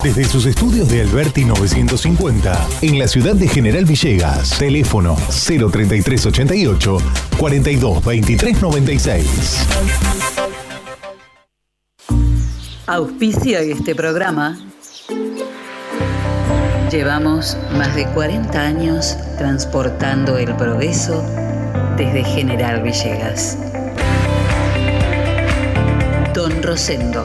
Desde sus estudios de Alberti 950, en la ciudad de General Villegas, teléfono 03388 42 23 96. Auspicio este programa. Llevamos más de 40 años transportando el progreso desde General Villegas. Don Rosendo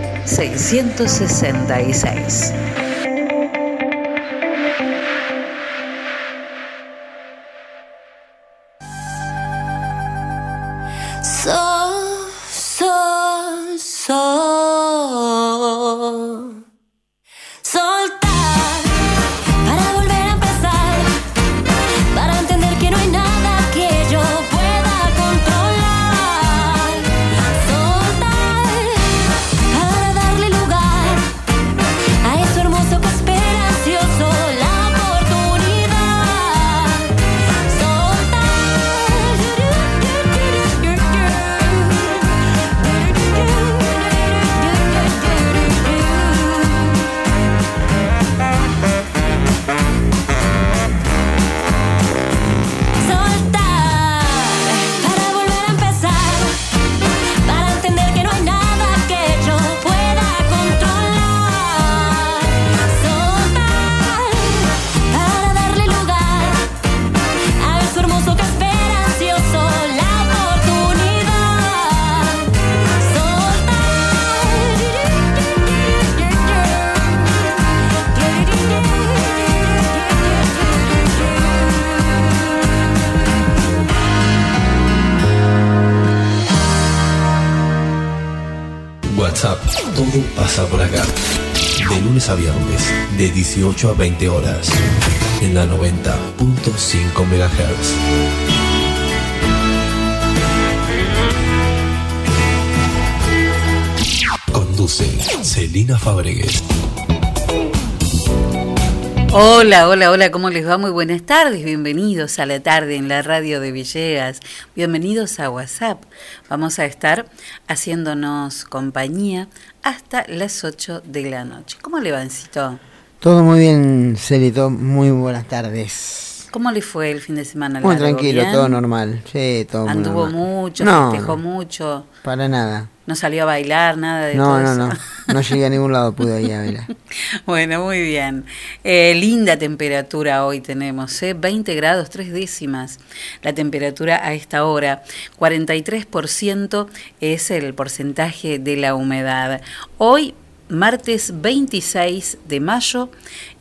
666. De 18 a 20 horas, en la 90.5 MHz. Conduce Celina Fabregues. Hola, hola, hola, ¿cómo les va? Muy buenas tardes, bienvenidos a la tarde en la radio de Villegas, bienvenidos a WhatsApp. Vamos a estar haciéndonos compañía hasta las 8 de la noche. ¿Cómo le va, Encito? Todo muy bien, Celito, muy buenas tardes. ¿Cómo le fue el fin de semana? Muy tranquilo, todo normal. Sí, todo ¿Anduvo mucho, no, festejó mucho? Para nada. ¿No salió a bailar, nada de no, todo no, No, no, no llegué a ningún lado, pude ir a bailar. bueno, muy bien. Eh, linda temperatura hoy tenemos, ¿eh? 20 grados, tres décimas. La temperatura a esta hora, 43% es el porcentaje de la humedad. Hoy martes 26 de mayo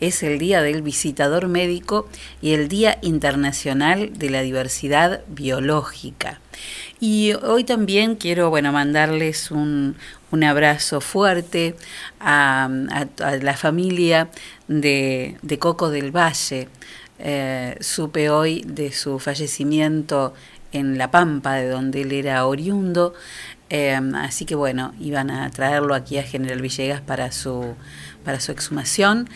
es el Día del Visitador Médico y el Día Internacional de la Diversidad Biológica. Y hoy también quiero, bueno, mandarles un, un abrazo fuerte a, la familia de, Coco del Valle. Eh, supe hoy de su fallecimiento en La Pampa, de donde él era oriundo. Eh, así que bueno, iban a traerlo aquí a General Villegas para su, para su exhumación.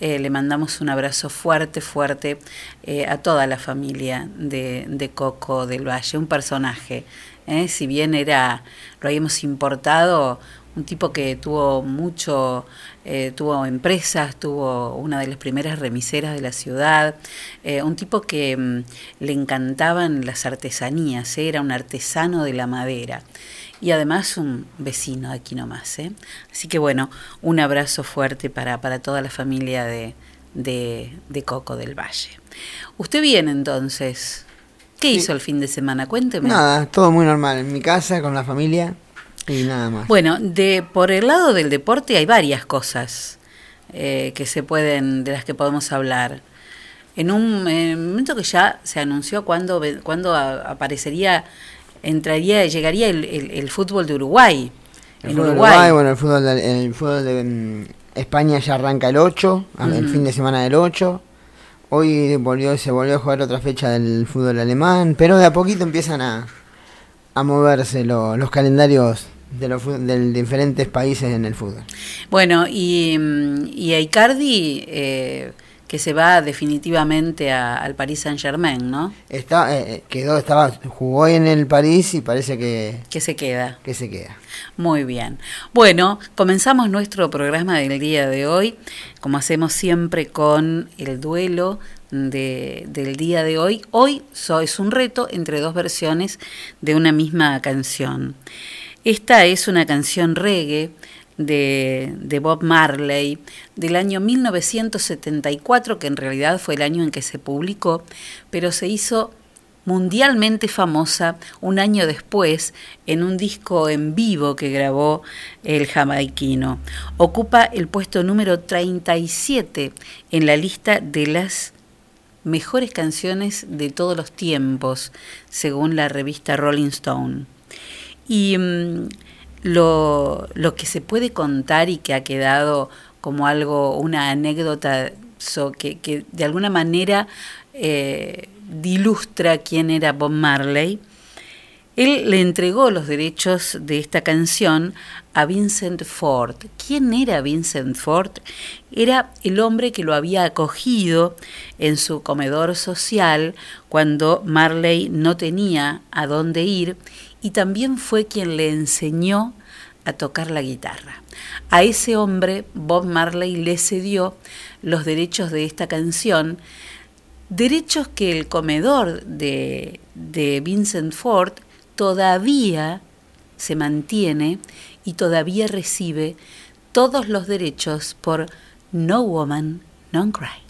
Eh, le mandamos un abrazo fuerte, fuerte eh, a toda la familia de, Coco del Valle, un personaje. ¿eh? Si bien era, lo habíamos importado, un tipo que tuvo mucho, tuvo empresas, tuvo una de las primeras remiseras de la ciudad, un tipo que mm, le encantaban las artesanías, era un artesano de la madera y además un vecino aquí nomás. ¿eh? Así que bueno, un abrazo fuerte para, para toda la familia de, de, Coco del Valle. ¿Usted viene entonces? ¿Qué hizo el fin de semana? Cuénteme. Nada, todo muy normal, en mi casa, con la familia y nada más. Bueno, de, por el lado del deporte hay varias cosas eh, que se pueden, de las que podemos hablar. En un, momento que ya se anunció cuándo cuando aparecería entraría, llegaría el, el, fútbol de Uruguay. El en Uruguay. bueno, el fútbol, de, el fútbol de España ya arranca el 8, el fin de semana del 8. Hoy volvió, se volvió a jugar otra fecha del fútbol alemán, pero de a poquito empiezan a, a moverse los calendarios de los de diferentes países en el fútbol. Bueno, y, mm, y a Icardi... Eh, que se va definitivamente al Paris Saint Germain, ¿no? Está, eh, eh, quedó, estaba, jugó en el París y parece que que se queda. Que se queda. Muy bien. Bueno, comenzamos nuestro programa del día de hoy, como hacemos siempre con el duelo de, del día de hoy. Hoy es un reto entre dos versiones de una misma canción. Esta es una canción reggae de, Bob Marley del año 1974, que en realidad fue el año en que se publicó, pero se hizo mundialmente famosa un año después en un disco en vivo que grabó el jamaiquino. Ocupa el puesto número 37 en la lista de las mejores canciones de todos los tiempos, según la revista Rolling Stone. Y mm, lo, lo que se puede contar y que ha quedado como algo, una anécdota que, que, de alguna manera eh, ilustra quién era Bob Marley. Él le entregó los derechos de esta canción a Vincent Ford. ¿Quién era Vincent Ford? Era el hombre que lo había acogido en su comedor social cuando Marley no tenía a dónde ir y también fue quien le enseñó a tocar la guitarra. A ese hombre Bob Marley le cedió los derechos de esta canción, derechos que el comedor de, de Vincent Ford todavía se mantiene y todavía recibe todos los derechos por No Woman, No Cry.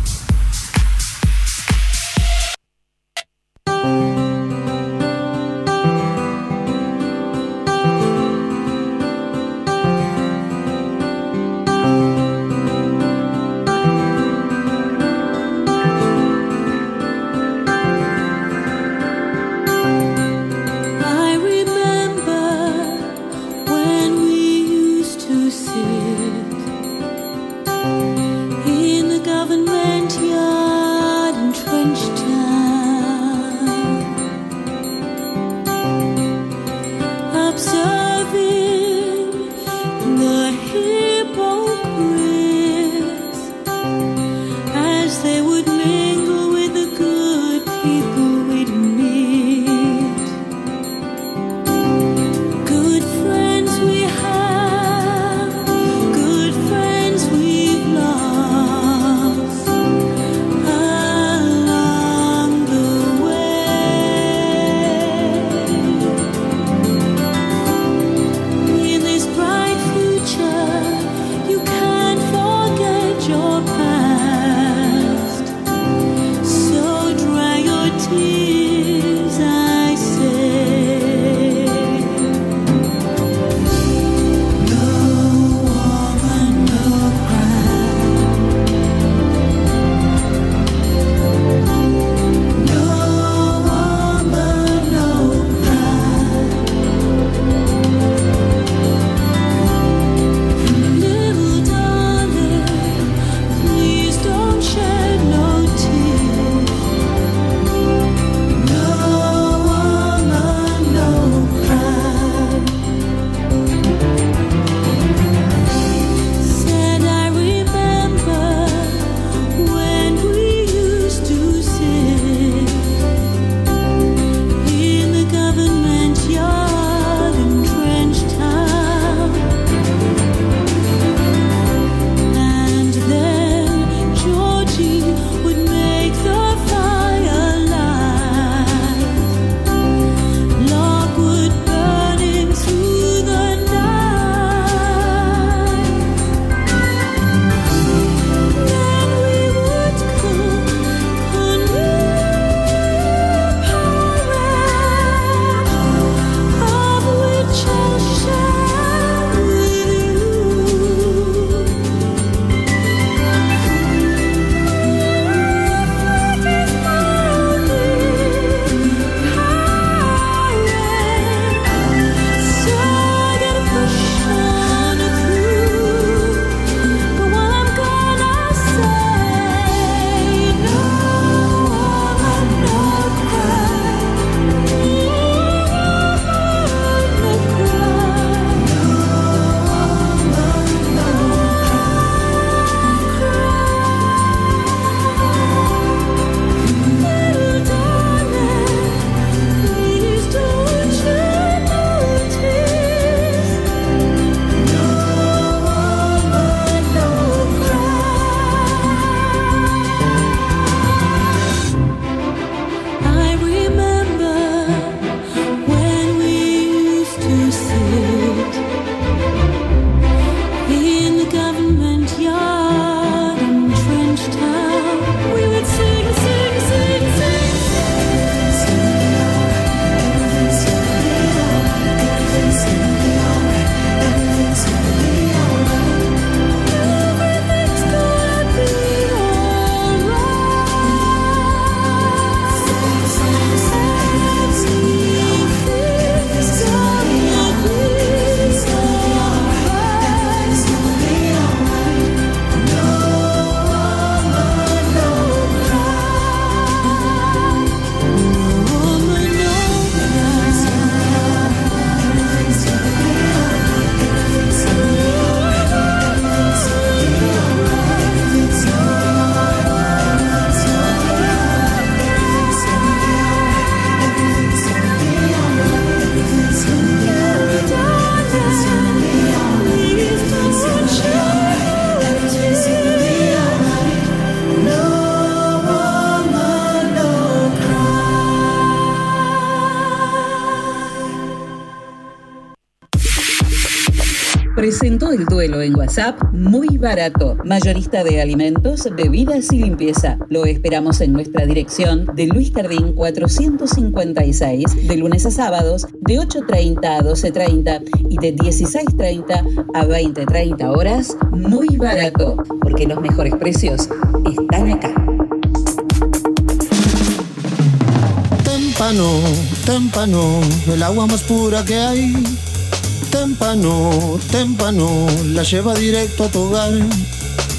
Mayorista de alimentos, bebidas y limpieza. Lo esperamos en nuestra dirección de Luis Cardín 456, de lunes a sábados, de 8.30 a 12.30 y de 16.30 a 20.30 horas, muy barato, porque los mejores precios están acá. Témpano, témpano, el agua más pura que hay. Témpano, témpano, la lleva directo a tu hogar.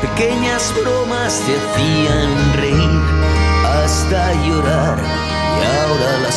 Pequeñas bromas te hacían reír hasta llorar y ahora las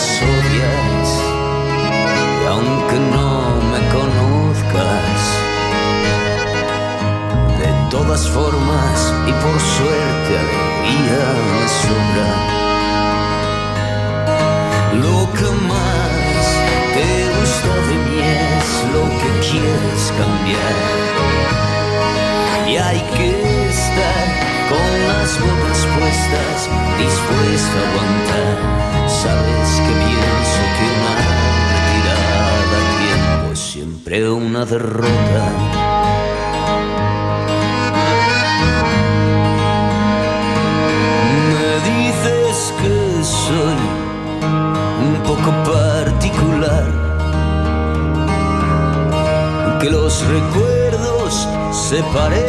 derrota. Me dices que soy un poco particular, que los recuerdos se parecen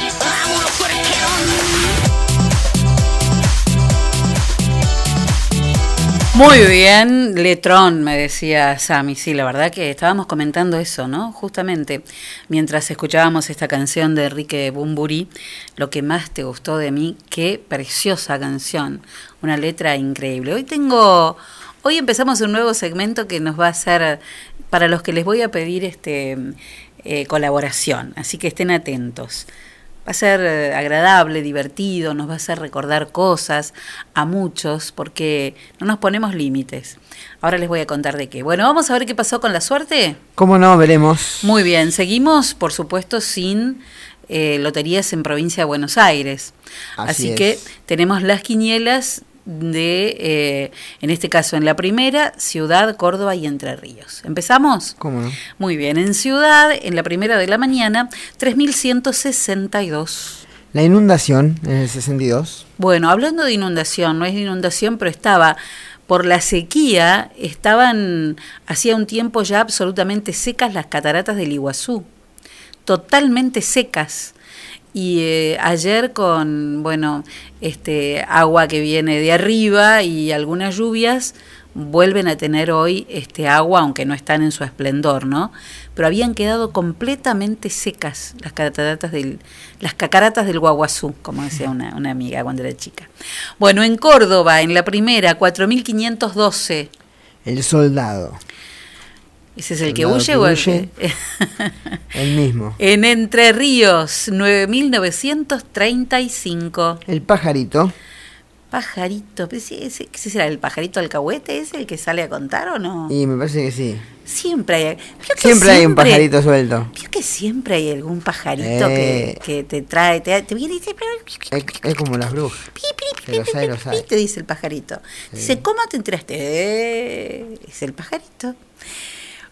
Muy bien, Letrón, me decía Sammy. Sí, la verdad que estábamos comentando eso, ¿no? Justamente mientras escuchábamos esta canción de Enrique Bumburi, lo que más te gustó de mí, qué preciosa canción, una letra increíble. Hoy tengo, hoy empezamos un nuevo segmento que nos va a hacer, para los que les voy a pedir este eh, colaboración, así que estén atentos. Va a ser eh, agradable, divertido, nos va a hacer recordar cosas a muchos porque no nos ponemos límites. Ahora les voy a contar de qué. Bueno, vamos a ver qué pasó con la suerte. ¿Cómo no? Veremos. Muy bien, seguimos por supuesto sin eh, loterías en provincia de Buenos Aires. Así Así, es. que tenemos las quinielas de, eh, en este caso en la primera, Ciudad, Córdoba y Entre Ríos. ¿Empezamos? ¿Cómo no? Muy bien, en Ciudad, en la primera de la mañana, 3.162. La inundación en el 62. Bueno, hablando de inundación, no es de inundación, pero estaba por la sequía, estaban hacía un tiempo ya absolutamente secas las cataratas del Iguazú, totalmente secas. Y eh, ayer con, bueno, este agua que viene de arriba y algunas lluvias, vuelven a tener hoy este agua, aunque no están en su esplendor, ¿no? Pero habían quedado completamente secas las cataratas del, las cacaratas del Guaguazú, como decía una, una amiga cuando era chica. Bueno, en Córdoba, en la primera, 4512. El soldado. ¿Ese es el que huye que o el huye. que- El mismo. En Entre Ríos, 9935. El pajarito. Pajarito, ese, ese- ¿qué será el pajarito alcahuete? ¿Es el que sale a contar o no? Y me parece que sí. Siempre hay. Siempre hay un pajarito suelto. vio que siempre hay algún pajarito Eh. que, que te trae, te, te viene y dice, Es, es como las brujas. Sabe. te dice el pajarito. Dice, ¿cómo te enteraste? Eh, es el pajarito.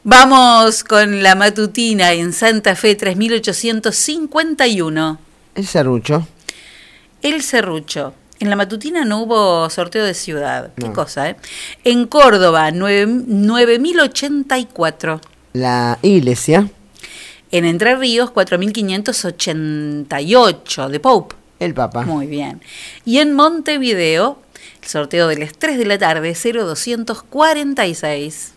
Vamos con la matutina en Santa Fe 3851. El serrucho. El Cerrucho. En la matutina no hubo sorteo de ciudad. Qué No. cosa, ¿eh? En Córdoba, nueve- 9084. La iglesia. En Entre Ríos, 4588 de Pope. El papa. Muy bien. Y en Montevideo, el sorteo de las 3 de la tarde, 0246.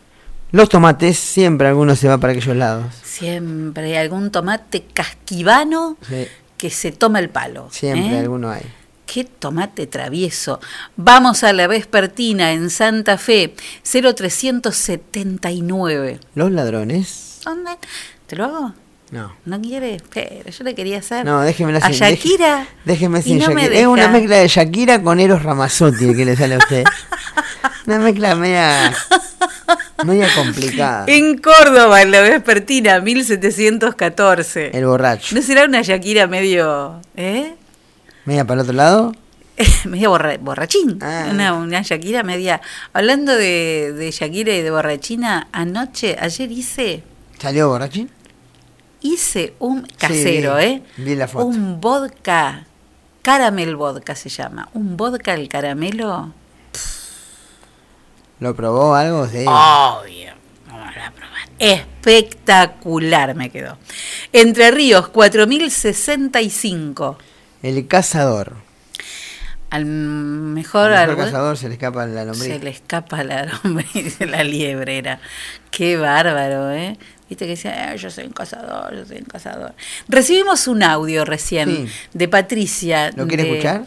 Los tomates. Siempre alguno se va para aquellos lados. Siempre hay algún tomate casquivano Sí, que se toma el palo. siempre ¿eh? alguno hay. Qué tomate travieso. Vamos a la vespertina en Santa Fe, 0379. Los ladrones. ¿Dónde? ¿Te lo hago? No. ¿No quiere? Pero yo le quería hacer. No, déjeme la A sin- Shakira. déjeme sin no Shakira. Es una mezcla de Shakira con Eros Ramazzotti el que le sale a usted. una mezcla media. Media complicada. En Córdoba, en la vespertina, 1714. El borracho. ¿No será una Shakira medio. ¿Eh? Media para el otro lado. media borra- borrachín. Ah. Una, una Shakira media. Hablando de, de Shakira y de borrachina, anoche, ayer hice. ¿Salió borrachín? Hice un casero, ¿eh? vi la foto. Un vodka. Caramel vodka se llama. Un vodka al caramelo. ¿Lo probó algo? Sí. Obvio. Vamos a probar. Espectacular me quedó. Entre Ríos, 4065. El cazador. Al mejor, Al mejor cazador se le escapa la lombriz. se le escapa la lombriz, la liebrera. Qué bárbaro, ¿eh? Viste que decía, "Eh, yo soy un cazador, yo soy un cazador. Recibimos un audio recién Sí. de Patricia. ¿Lo quiere de- escuchar?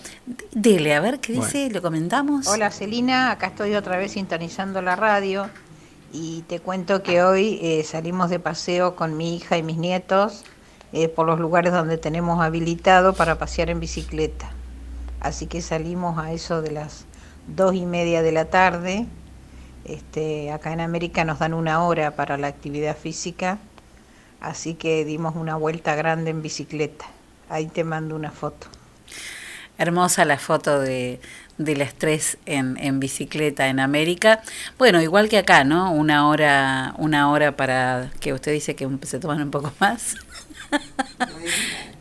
Dele, a ver qué Bueno. dice, lo comentamos. Hola Celina, acá estoy otra vez sintonizando la radio y te cuento que hoy eh, salimos de paseo con mi hija y mis nietos eh, por los lugares donde tenemos habilitado para pasear en bicicleta. Así que salimos a eso de las dos y media de la tarde. Este, acá en América nos dan una hora para la actividad física, así que dimos una vuelta grande en bicicleta. Ahí te mando una foto. Hermosa la foto de, de las tres en, en bicicleta en América. Bueno, igual que acá, ¿no? Una hora, una hora para que usted dice que se toman un poco más.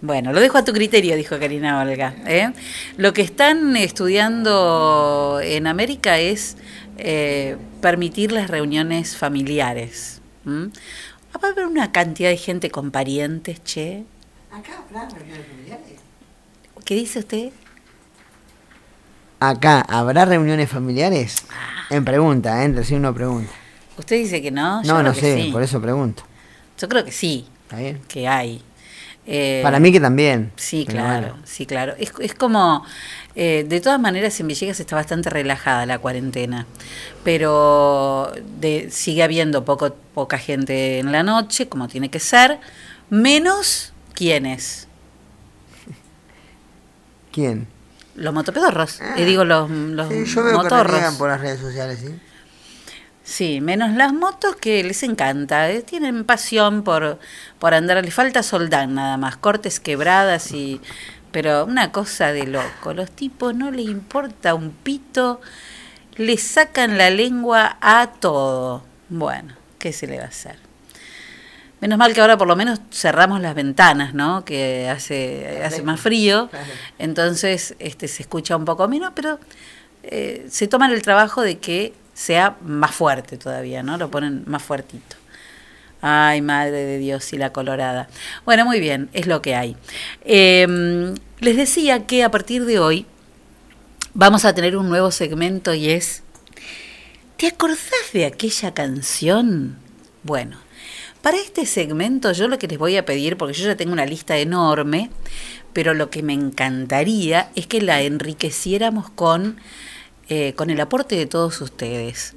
Bueno, lo dejo a tu criterio, dijo Karina Olga. ¿eh? Lo que están estudiando en América es eh, permitir las reuniones familiares. Va a haber una cantidad de gente con parientes, che. Acá habrá reuniones familiares. ¿Qué dice usted? Acá habrá reuniones familiares. En pregunta, ¿eh? Recién uno pregunta. Usted dice que no. Yo No, no que sé, sí. por eso pregunto. Yo creo que sí, ¿Está bien? que hay. Eh, Para mí que también. Sí, claro, bueno. sí, claro. Es, es como, eh, de todas maneras, en Villegas está bastante relajada la cuarentena, pero de, sigue habiendo poco, poca gente en la noche, como tiene que ser, menos quienes, ¿Quién? los motopedorros, y digo los, los Ah. Sí, yo veo que motorros. reniegan por las redes sociales, ¿sí? Sí, menos las motos que les encanta, eh, tienen pasión por, por andar, les falta soldán nada más, cortes quebradas y... Pero una cosa de loco, los tipos no les importa un pito, le sacan la lengua a todo. Bueno, ¿qué se le va a hacer? Menos mal que ahora por lo menos cerramos las ventanas, ¿no? Que hace, hace más frío, entonces este, se escucha un poco menos, pero eh, se toman el trabajo de que sea más fuerte todavía, ¿no? Lo ponen más fuertito. Ay, madre de Dios y la colorada. Bueno, muy bien, es lo que hay. Em, les decía que a partir de hoy vamos a tener un nuevo segmento y es, ¿te acordás de aquella canción? Bueno, para este segmento yo lo que les voy a pedir, porque yo ya tengo una lista enorme, pero lo que me encantaría es que la enriqueciéramos con, eh, con el aporte de todos ustedes.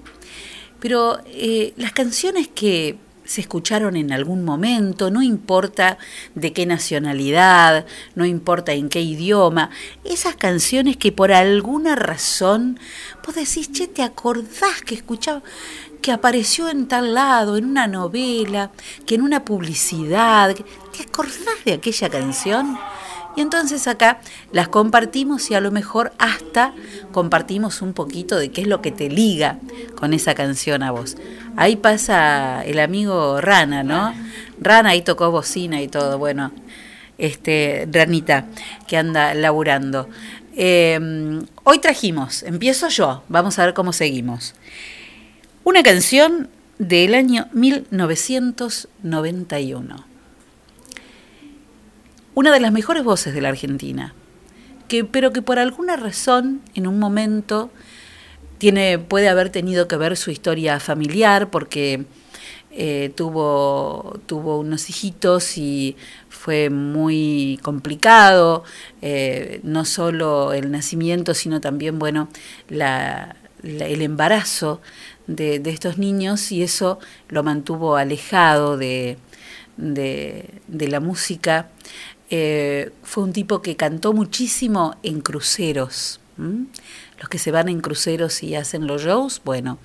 Pero eh, las canciones que se escucharon en algún momento, no importa de qué nacionalidad, no importa en qué idioma, esas canciones que por alguna razón vos decís, che, ¿te acordás que escuchaba? que apareció en tal lado, en una novela, que en una publicidad. ¿Te acordás de aquella canción? Y entonces acá las compartimos y a lo mejor hasta compartimos un poquito de qué es lo que te liga con esa canción a vos. Ahí pasa el amigo Rana, ¿no? Rana ahí tocó bocina y todo, bueno, este, Ranita, que anda laburando. Em, hoy trajimos, empiezo yo, vamos a ver cómo seguimos. Una canción del año 1991 una de las mejores voces de la Argentina, que, pero que por alguna razón en un momento tiene, puede haber tenido que ver su historia familiar porque eh, tuvo, tuvo unos hijitos y fue muy complicado, eh, no solo el nacimiento, sino también, bueno, el embarazo de, de, estos niños y eso lo mantuvo alejado de, de, de la música eh, fue un tipo que cantó muchísimo en cruceros. Los que se van en cruceros y hacen los shows, bueno,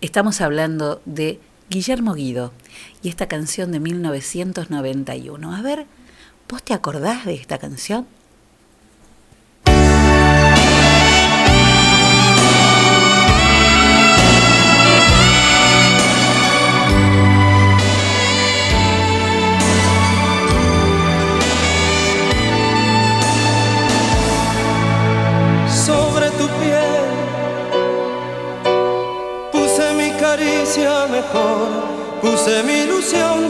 estamos hablando de Guillermo Guido y esta canción de 1991. A ver, ¿vos te acordás de esta canción?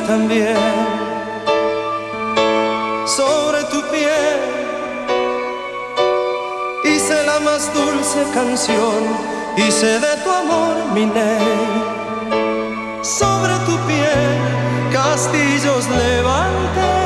También sobre tu piel. Hice la más dulce canción, hice de tu amor mi ley. Sobre tu piel, castillos levanté,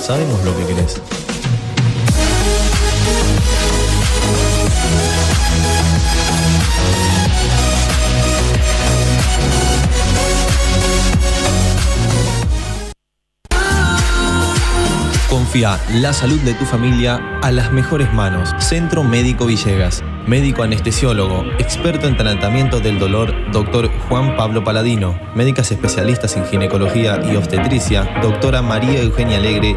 Sabemos lo que querés. Confía la salud de tu familia a las mejores manos. Centro Médico Villegas. Médico anestesiólogo, experto en tratamiento del dolor, doctor Juan Pablo Paladino. Médicas especialistas en ginecología y obstetricia, doctora María Eugenia Alegre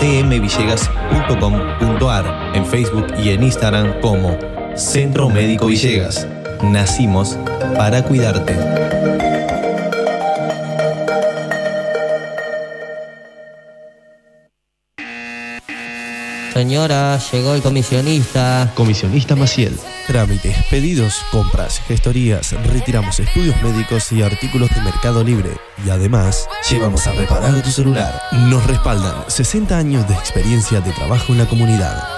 www.cmvillegas.com.ar, en Facebook y en Instagram como Centro Médico Villegas. Nacimos para cuidarte. Señora, llegó el comisionista. Comisionista Maciel. Trámites, pedidos, compras, gestorías, retiramos estudios médicos y artículos de Mercado Libre. Y además, llevamos a reparar tu celular. Nos respaldan 60 años de experiencia de trabajo en la comunidad.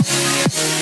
we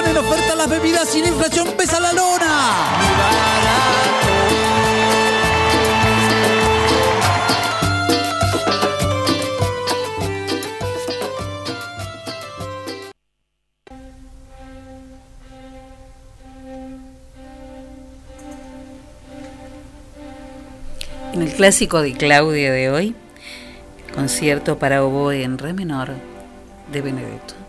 Ponen oferta las bebidas la inflación pesa la lona. En el clásico de Claudia de hoy, concierto para oboe en re menor de Benedetto.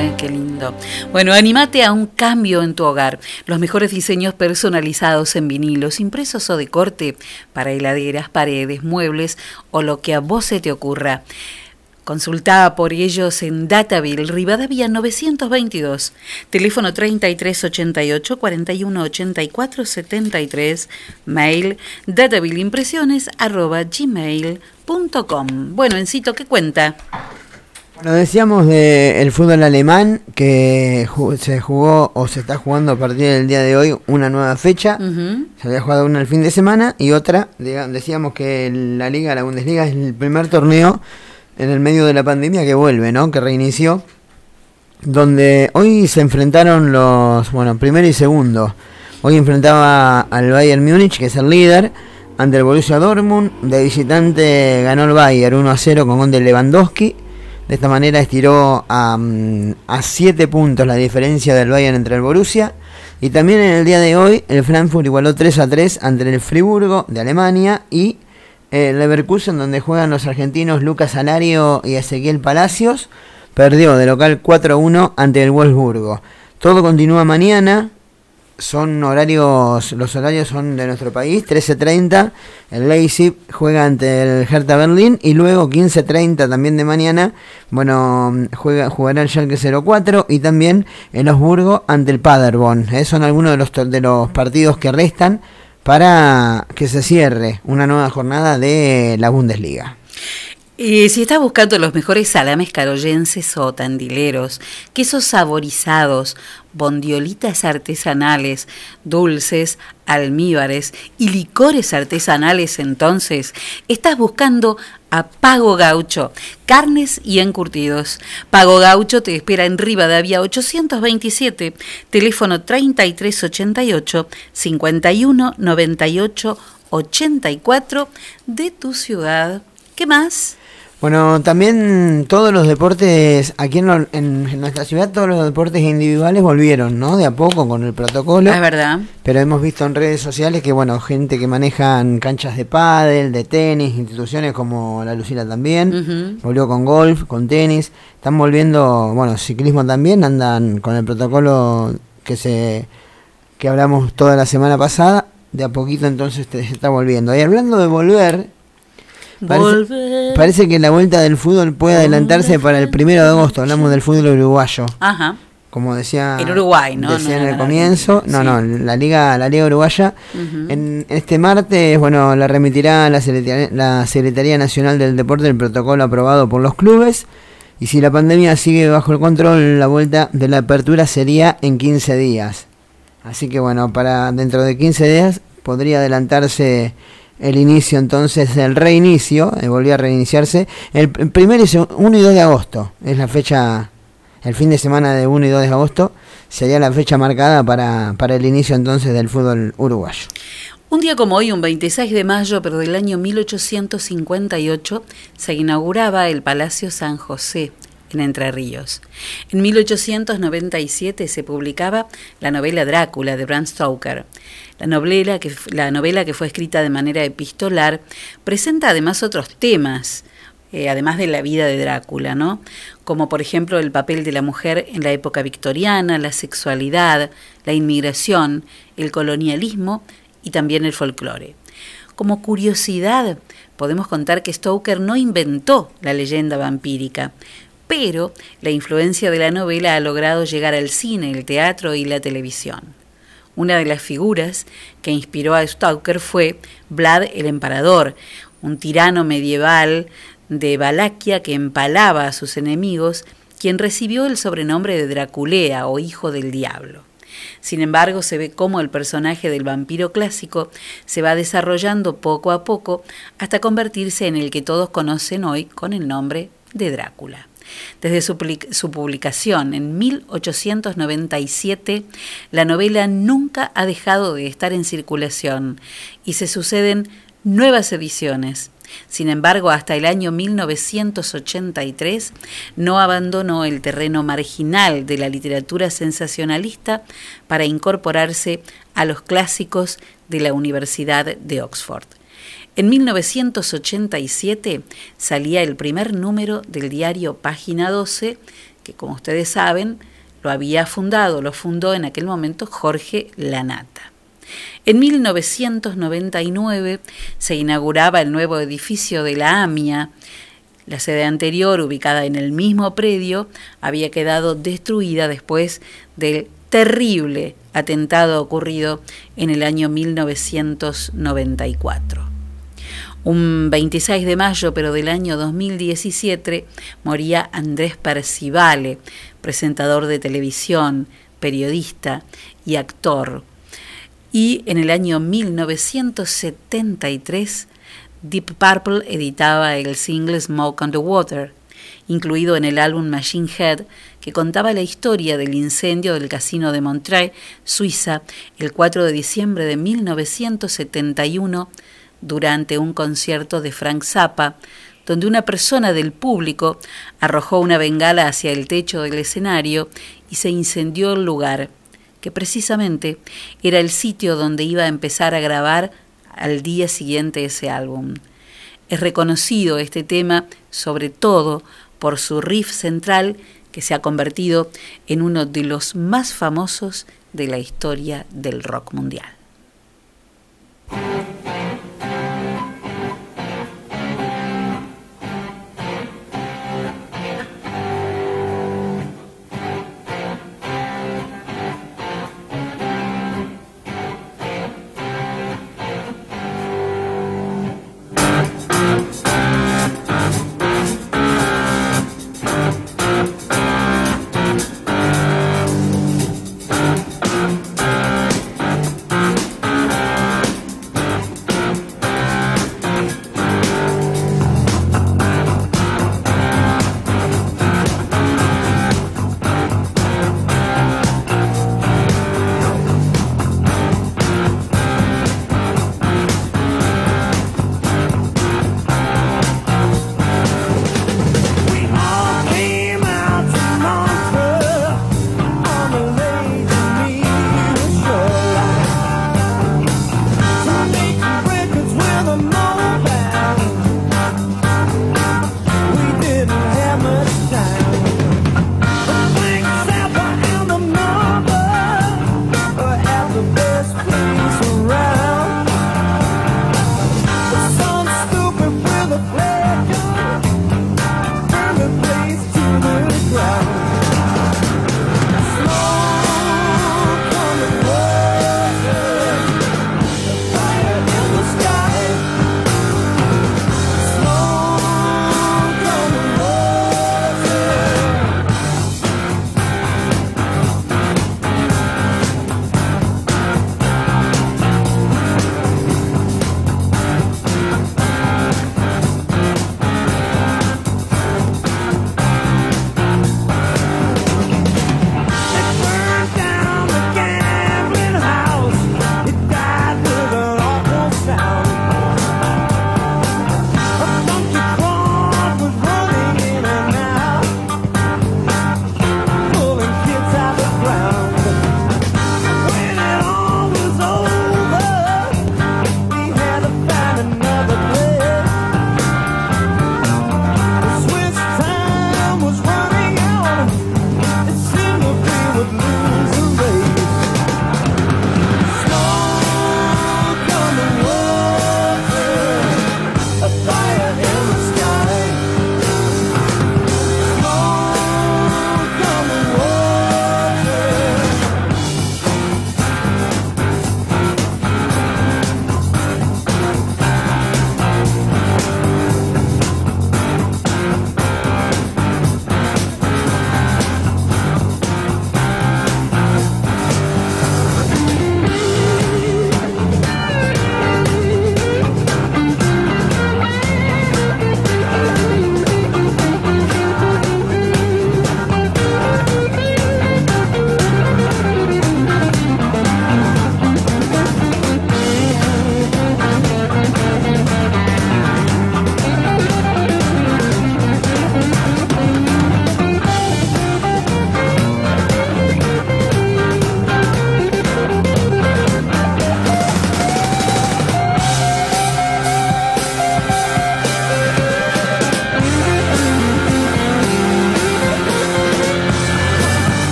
¿Eh? Qué lindo. Bueno, animate a un cambio en tu hogar. Los mejores diseños personalizados en vinilos, impresos o de corte, para heladeras, paredes, muebles o lo que a vos se te ocurra. Consulta por ellos en Dataville, Rivadavia 922, teléfono 3388 4184 73, mail datavilleimpresiones arroba gmail.com. Bueno, Encito, ¿qué cuenta? Bueno, decíamos del fútbol alemán que se jugó o se está jugando a partir del día de hoy una nueva fecha. Se había jugado una el fin de semana y otra, decíamos que la liga, la Bundesliga es el primer torneo en el medio de la pandemia que vuelve, ¿no? Que reinició. Donde hoy se enfrentaron los, bueno, primero y segundo. Hoy enfrentaba al Bayern Múnich, que es el líder, ante el Borussia Dortmund. De visitante ganó el Bayern 1 a 0 con gol de Lewandowski. De esta manera estiró a, 7 puntos la diferencia del Bayern entre el Borussia. Y también en el día de hoy el Frankfurt igualó 3 a 3 ante el Friburgo de Alemania y el Leverkusen donde juegan los argentinos Lucas Alario y Ezequiel Palacios. Perdió de local 4 a 1 ante el Wolfsburgo. Todo continúa mañana son horarios, los horarios son de nuestro país, 13.30, el Leipzig juega ante el Hertha Berlín y luego 15.30 también de mañana, bueno, juega, jugará el Schalke 04 y también el Osburgo ante el Paderborn. Esos son algunos de los, de los partidos que restan para que se cierre una nueva jornada de la Bundesliga. Si estás buscando los mejores salames caroyenses o tandileros, quesos saborizados, bondiolitas artesanales, dulces, almíbares y licores artesanales, entonces estás buscando a Pago Gaucho, carnes y encurtidos. Pago Gaucho te espera en Rivadavia 827, teléfono 3388 51 98 84 de tu ciudad. ¿Qué más? Bueno, también todos los deportes, aquí en, nuestra ciudad, todos los deportes individuales volvieron, ¿no? De a poco con el protocolo. Es verdad. Pero hemos visto en redes sociales que, bueno, gente que manejan canchas de pádel, de tenis, instituciones como la Lucila también, volvió con golf, con tenis. Están volviendo, bueno, ciclismo también, andan con el protocolo que se que hablamos toda la semana pasada. De a poquito entonces se está volviendo. Y hablando de volver, Parece, que la vuelta del fútbol puede adelantarse para el primero de agosto. Hablamos del fútbol uruguayo. Ajá. Como decía, en Uruguay, ¿no? Decía en el comienzo. No, no, la liga, la liga uruguaya. En este martes, bueno, la remitirá la Secretaría, la Secretaría Nacional del Deporte el protocolo aprobado por los clubes. Y si la pandemia sigue bajo el control, la vuelta de la apertura sería en 15 días. Así que bueno, para dentro de 15 días podría adelantarse el inicio entonces del reinicio, eh, volvió a reiniciarse, el primero y 1 y 2 de agosto, es la fecha, el fin de semana de 1 y 2 de agosto, sería la fecha marcada para, para el inicio entonces del fútbol uruguayo. Un día como hoy, un 26 de mayo, pero del año 1858, se inauguraba el Palacio San José, en Entre Ríos. En 1897 se publicaba la novela Drácula de Bram Stoker. La novela, que, la novela que fue escrita de manera epistolar presenta además otros temas, eh, además de la vida de Drácula, ¿no? Como por ejemplo el papel de la mujer en la época victoriana, la sexualidad, la inmigración, el colonialismo y también el folclore. Como curiosidad, podemos contar que Stoker no inventó la leyenda vampírica, pero la influencia de la novela ha logrado llegar al cine, el teatro y la televisión. Una de las figuras que inspiró a Stoker fue Vlad el Emperador, un tirano medieval de Valaquia que empalaba a sus enemigos, quien recibió el sobrenombre de Draculea o Hijo del Diablo. Sin embargo, se ve cómo el personaje del vampiro clásico se va desarrollando poco a poco hasta convertirse en el que todos conocen hoy con el nombre de Drácula. Desde su, publicación en 1897, la novela nunca ha dejado de estar en circulación y se suceden nuevas ediciones. Sin embargo, hasta el año 1983 no abandonó el terreno marginal de la literatura sensacionalista para incorporarse a los clásicos de la Universidad de Oxford. En 1987 salía el primer número del diario Página 12 que como ustedes saben, lo había fundado, lo fundó en aquel momento Jorge Lanata. En 1999 se inauguraba el nuevo edificio de la AMIA. La sede anterior, ubicada en el mismo predio, había quedado destruida después del terrible atentado ocurrido en el año 1994. Un 26 de mayo, pero del año 2017, moría Andrés Percivale, presentador de televisión, periodista y actor. Y en el año 1973, Deep Purple editaba el single Smoke on the Water, incluido en el álbum Machine Head, que contaba la historia del incendio del casino de Montreux, Suiza, el 4 de diciembre de 1971 durante un concierto de Frank Zappa, donde una persona del público arrojó una bengala hacia el techo del escenario y se incendió el lugar, que precisamente era el sitio donde iba a empezar a grabar al día siguiente ese álbum. Es reconocido este tema sobre todo por su riff central que se ha convertido en uno de los más famosos de la historia del rock mundial.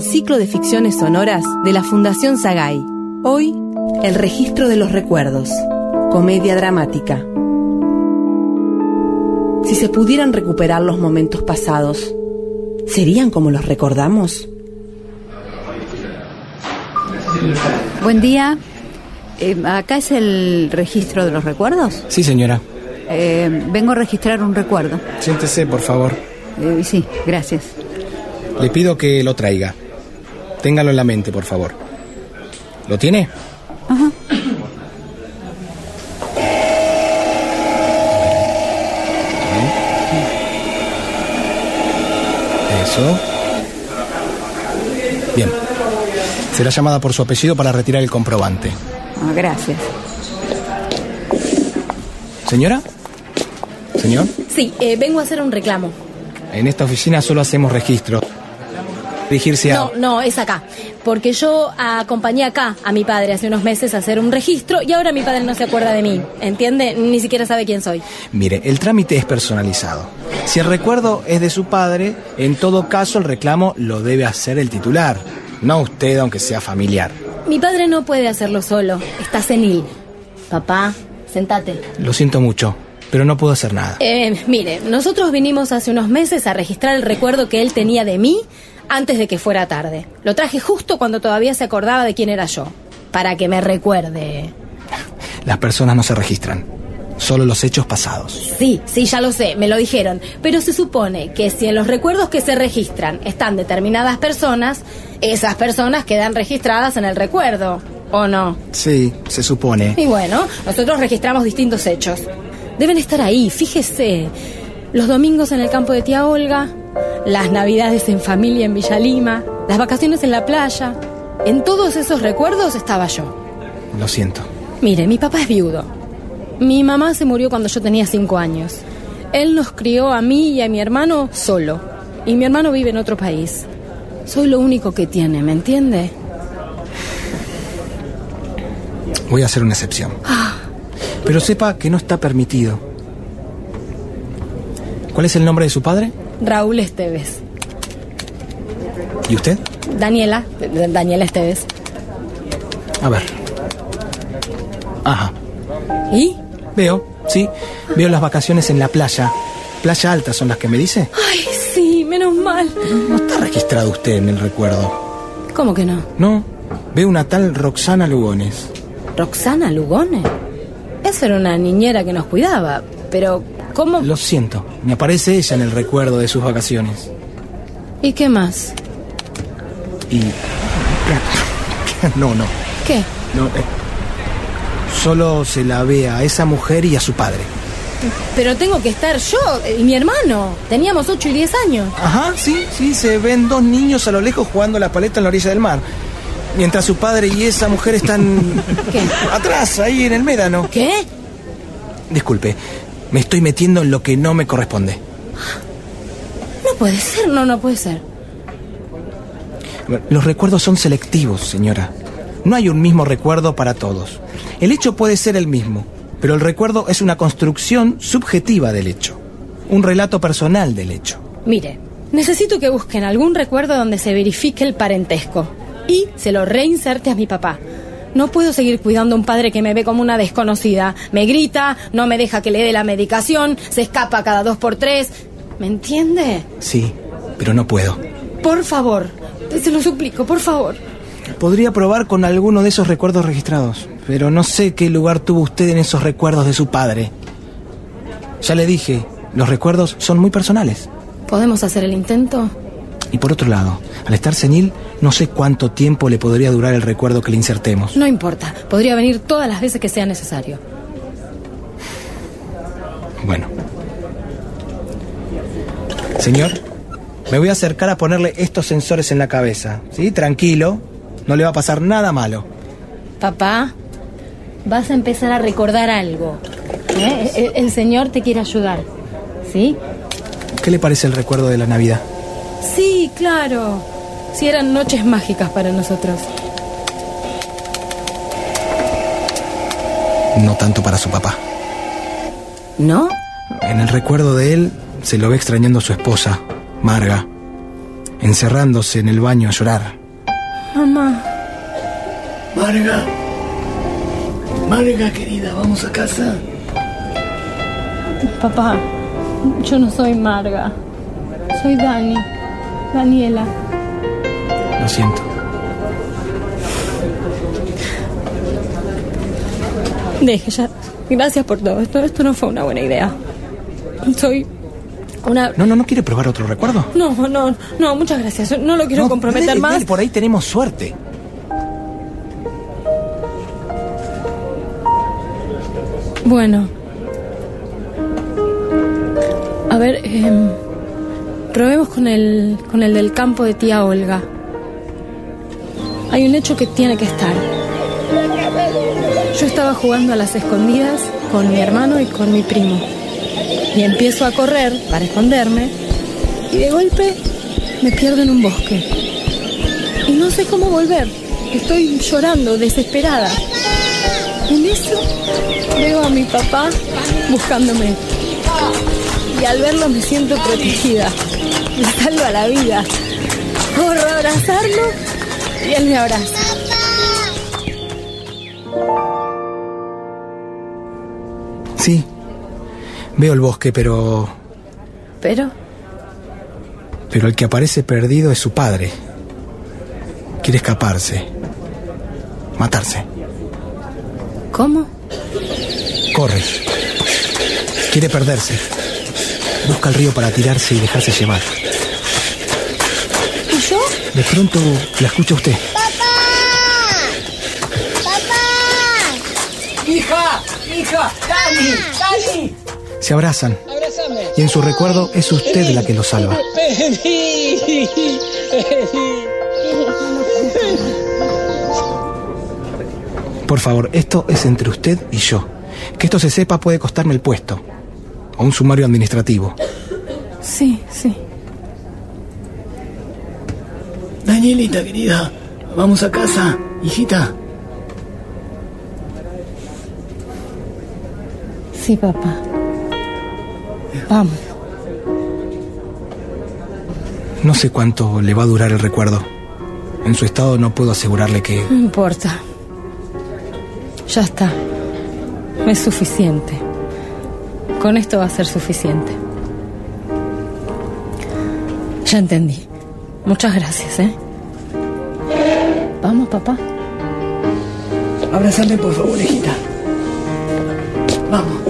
Ciclo de ficciones sonoras de la Fundación Sagay. Hoy, El registro de los recuerdos, comedia dramática. Si se pudieran recuperar los momentos pasados, ¿serían como los recordamos? Buen día. Eh, ¿Acá es el registro de los recuerdos? Sí, señora. Eh, vengo a registrar un recuerdo. Siéntese, por favor. Eh, sí, gracias. Le pido que lo traiga. Téngalo en la mente, por favor. ¿Lo tiene? Ajá. Eso. Bien. Será llamada por su apellido para retirar el comprobante. Ah, gracias. ¿Señora? ¿Señor? Sí, eh, vengo a hacer un reclamo. En esta oficina solo hacemos registro. Dirigirse a... No, no, es acá. Porque yo acompañé acá a mi padre hace unos meses a hacer un registro y ahora mi padre no se acuerda de mí. ¿Entiende? Ni siquiera sabe quién soy. Mire, el trámite es personalizado. Si el recuerdo es de su padre, en todo caso el reclamo lo debe hacer el titular, no usted aunque sea familiar. Mi padre no puede hacerlo solo. Está senil. Papá, sentate. Lo siento mucho, pero no puedo hacer nada. Eh, mire, nosotros vinimos hace unos meses a registrar el recuerdo que él tenía de mí antes de que fuera tarde. Lo traje justo cuando todavía se acordaba de quién era yo. Para que me recuerde. Las personas no se registran, solo los hechos pasados. Sí, sí, ya lo sé, me lo dijeron. Pero se supone que si en los recuerdos que se registran están determinadas personas, esas personas quedan registradas en el recuerdo. ¿O no? Sí, se supone. Y bueno, nosotros registramos distintos hechos. Deben estar ahí, fíjese. Los domingos en el campo de tía Olga, las navidades en familia en Villa Lima, las vacaciones en la playa. En todos esos recuerdos estaba yo. Lo siento. Mire, mi papá es viudo. Mi mamá se murió cuando yo tenía cinco años. Él nos crió a mí y a mi hermano solo. Y mi hermano vive en otro país. Soy lo único que tiene, ¿me entiende? Voy a hacer una excepción. Pero sepa que no está permitido. ¿Cuál es el nombre de su padre? Raúl Esteves. ¿Y usted? Daniela. Daniela Esteves. A ver. Ajá. ¿Y? Veo, sí. Veo las vacaciones en la playa. Playa Alta son las que me dice. Ay, sí, menos mal. No está registrado usted en el recuerdo. ¿Cómo que no? No. Veo una tal Roxana Lugones. ¿Roxana Lugone? Esa era una niñera que nos cuidaba. Pero, ¿cómo? Lo siento. Me aparece ella en el recuerdo de sus vacaciones. ¿Y qué más? Y. No, no. ¿Qué? no eh, Solo se la ve a esa mujer y a su padre. Pero tengo que estar yo y mi hermano. Teníamos 8 y 10 años. Ajá, sí, sí, se ven dos niños a lo lejos jugando a la paleta en la orilla del mar. Mientras su padre y esa mujer están ¿Qué? atrás, ahí en el médano. ¿Qué? Disculpe, me estoy metiendo en lo que no me corresponde. No puede ser, no, no puede ser. Los recuerdos son selectivos, señora. No hay un mismo recuerdo para todos. El hecho puede ser el mismo, pero el recuerdo es una construcción subjetiva del hecho, un relato personal del hecho. Mire, necesito que busquen algún recuerdo donde se verifique el parentesco y se lo reinserte a mi papá. No puedo seguir cuidando a un padre que me ve como una desconocida. Me grita, no me deja que le dé la medicación, se escapa cada dos por tres. ¿Me entiende? Sí, pero no puedo. Por favor, se lo suplico, por favor. Podría probar con alguno de esos recuerdos registrados, pero no sé qué lugar tuvo usted en esos recuerdos de su padre. Ya le dije, los recuerdos son muy personales. ¿Podemos hacer el intento? Y por otro lado, al estar senil, no sé cuánto tiempo le podría durar el recuerdo que le insertemos. No importa, podría venir todas las veces que sea necesario. Bueno. Señor, me voy a acercar a ponerle estos sensores en la cabeza. ¿Sí? Tranquilo, no le va a pasar nada malo. Papá, vas a empezar a recordar algo. ¿eh? El, el Señor te quiere ayudar. ¿Sí? ¿Qué le parece el recuerdo de la Navidad? Sí, claro. Si eran noches mágicas para nosotros. No tanto para su papá. ¿No? En el recuerdo de él se lo ve extrañando a su esposa, Marga. encerrándose en el baño a llorar. Mamá, Marga. Marga, querida, vamos a casa. papá, yo no soy Marga. Soy Dani. Daniela. Lo siento. Deje ya. Gracias por todo. Esto, esto no fue una buena idea. Soy una... No, no, no quiere probar otro recuerdo. No, no, no, muchas gracias. No lo quiero No, comprometer dele, más. dele, por ahí tenemos suerte. Bueno. A ver, em, probemos con el, con el del campo de tía Olga. Hay un hecho que tiene que estar. Yo estaba jugando a las escondidas con mi hermano y con mi primo. Y empiezo a correr para esconderme y de golpe me pierdo en un bosque. Y no sé cómo volver. Estoy llorando, desesperada. En eso veo a mi papá buscándome. Y al verlo me siento protegida. Me salva la vida. Corro a abrazarlo y él me abraza. Sí. Veo el bosque, pero. Pero, Pero el que aparece perdido es su padre. Quiere escaparse. Matarse. ¿cómo? Corre. Quiere perderse. Busca el río para tirarse y dejarse llevar. De pronto la escucha usted. ¡Hija! ¡Hija! ¡Dani! ¡Dani! Se abrazan. ¡Abrázame! Y en su recuerdo es usted la que lo salva. Por favor, esto es entre usted y yo. Que esto se sepa puede costarme el puesto. O un sumario administrativo. Sí, sí. Danielita, querida, vamos a casa, hijita. Sí, papá. Vamos. No sé cuánto le va a durar el recuerdo. En su estado no puedo asegurarle que... No importa. Ya está. Es suficiente. Con esto va a ser suficiente. Ya entendí. Muchas gracias, ¿eh? Vamos, papá. Abrázame, por favor, hijita. Vamos.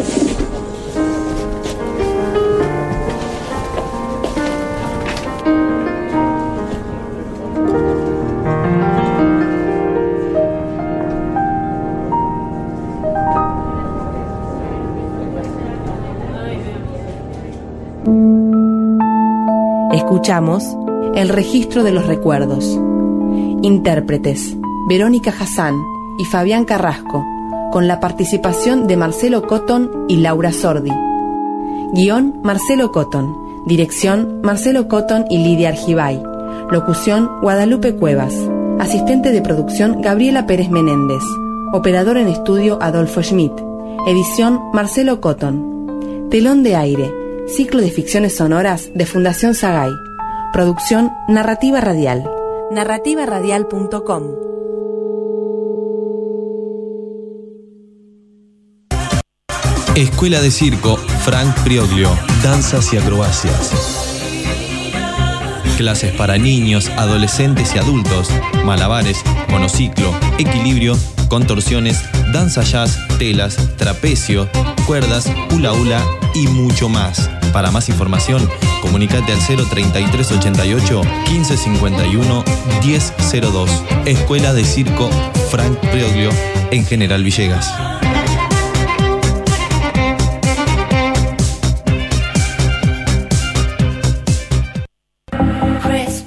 Escuchamos El registro de los recuerdos. Intérpretes Verónica Hassan y Fabián Carrasco, con la participación de Marcelo Cotton y Laura Sordi. Guión Marcelo Cotton. Dirección Marcelo Cotton y Lidia Argibay. Locución Guadalupe Cuevas. Asistente de producción Gabriela Pérez Menéndez. Operador en estudio Adolfo Schmidt. Edición Marcelo Cotton. Telón de aire. Ciclo de ficciones sonoras de Fundación Sagay. Producción Narrativa Radial. Narrativaradial.com. Escuela de Circo Frank Prioglio, Danzas y Acrobacias. Clases para niños, adolescentes y adultos, malabares, monociclo, equilibrio, contorsiones, danza jazz, telas, trapecio, cuerdas, hula hula y mucho más. Para más información, comunicate al 03388 1551 1002. Escuela de Circo Frank Prioglio en General Villegas.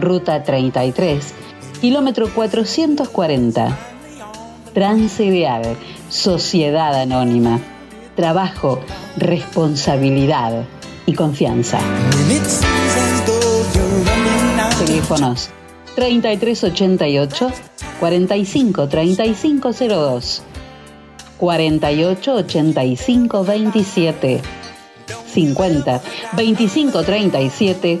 Ruta 33, kilómetro 440. Transideal, Sociedad Anónima. Trabajo, responsabilidad y confianza. Teléfonos 3388 45 3502 48 85 27 50 25 37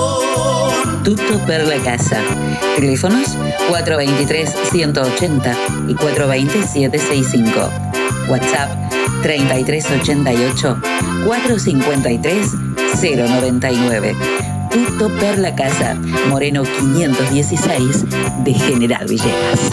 Tutto per la casa. Teléfonos 423-180 y 420-765. WhatsApp 3388-453-099. Tutto per la casa. Moreno 516 de General Villegas.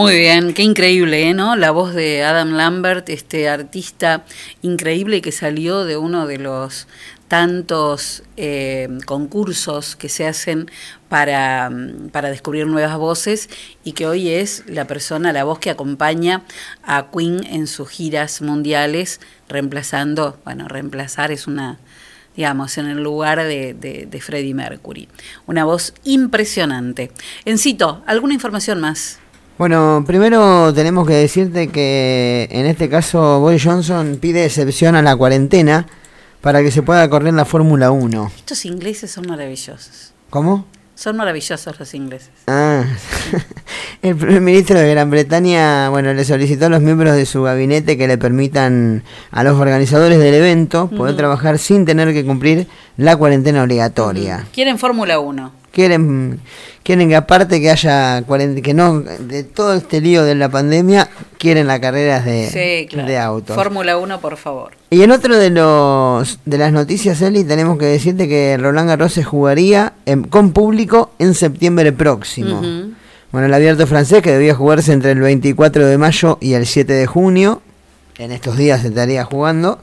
Muy bien, qué increíble, ¿eh? ¿no? La voz de Adam Lambert, este artista increíble que salió de uno de los tantos eh, concursos que se hacen para, para, descubrir nuevas voces y que hoy es la persona, la voz que acompaña a Queen en sus giras mundiales, reemplazando, bueno, reemplazar es una, digamos, en el lugar de, de, de Freddie Mercury. Una voz impresionante. Encito, ¿alguna información más? Bueno, primero tenemos que decirte que en este caso Boris Johnson pide excepción a la cuarentena para que se pueda correr la Fórmula 1. Estos ingleses son maravillosos. ¿Cómo? Son maravillosos los ingleses. Ah, el primer ministro de Gran Bretaña, bueno, le solicitó a los miembros de su gabinete que le permitan a los organizadores del evento poder trabajar sin tener que cumplir la cuarentena obligatoria. Quieren Fórmula 1. Quieren, quieren que aparte que haya que no de todo este lío de la pandemia quieren las carreras de, sí, claro. de autos. Fórmula 1, por favor. Y en otro de los de las noticias, Eli, tenemos que decirte que Roland Garros se jugaría en, con público en septiembre próximo. Uh -huh. Bueno, el abierto francés que debía jugarse entre el 24 de mayo y el 7 de junio, en estos días se estaría jugando,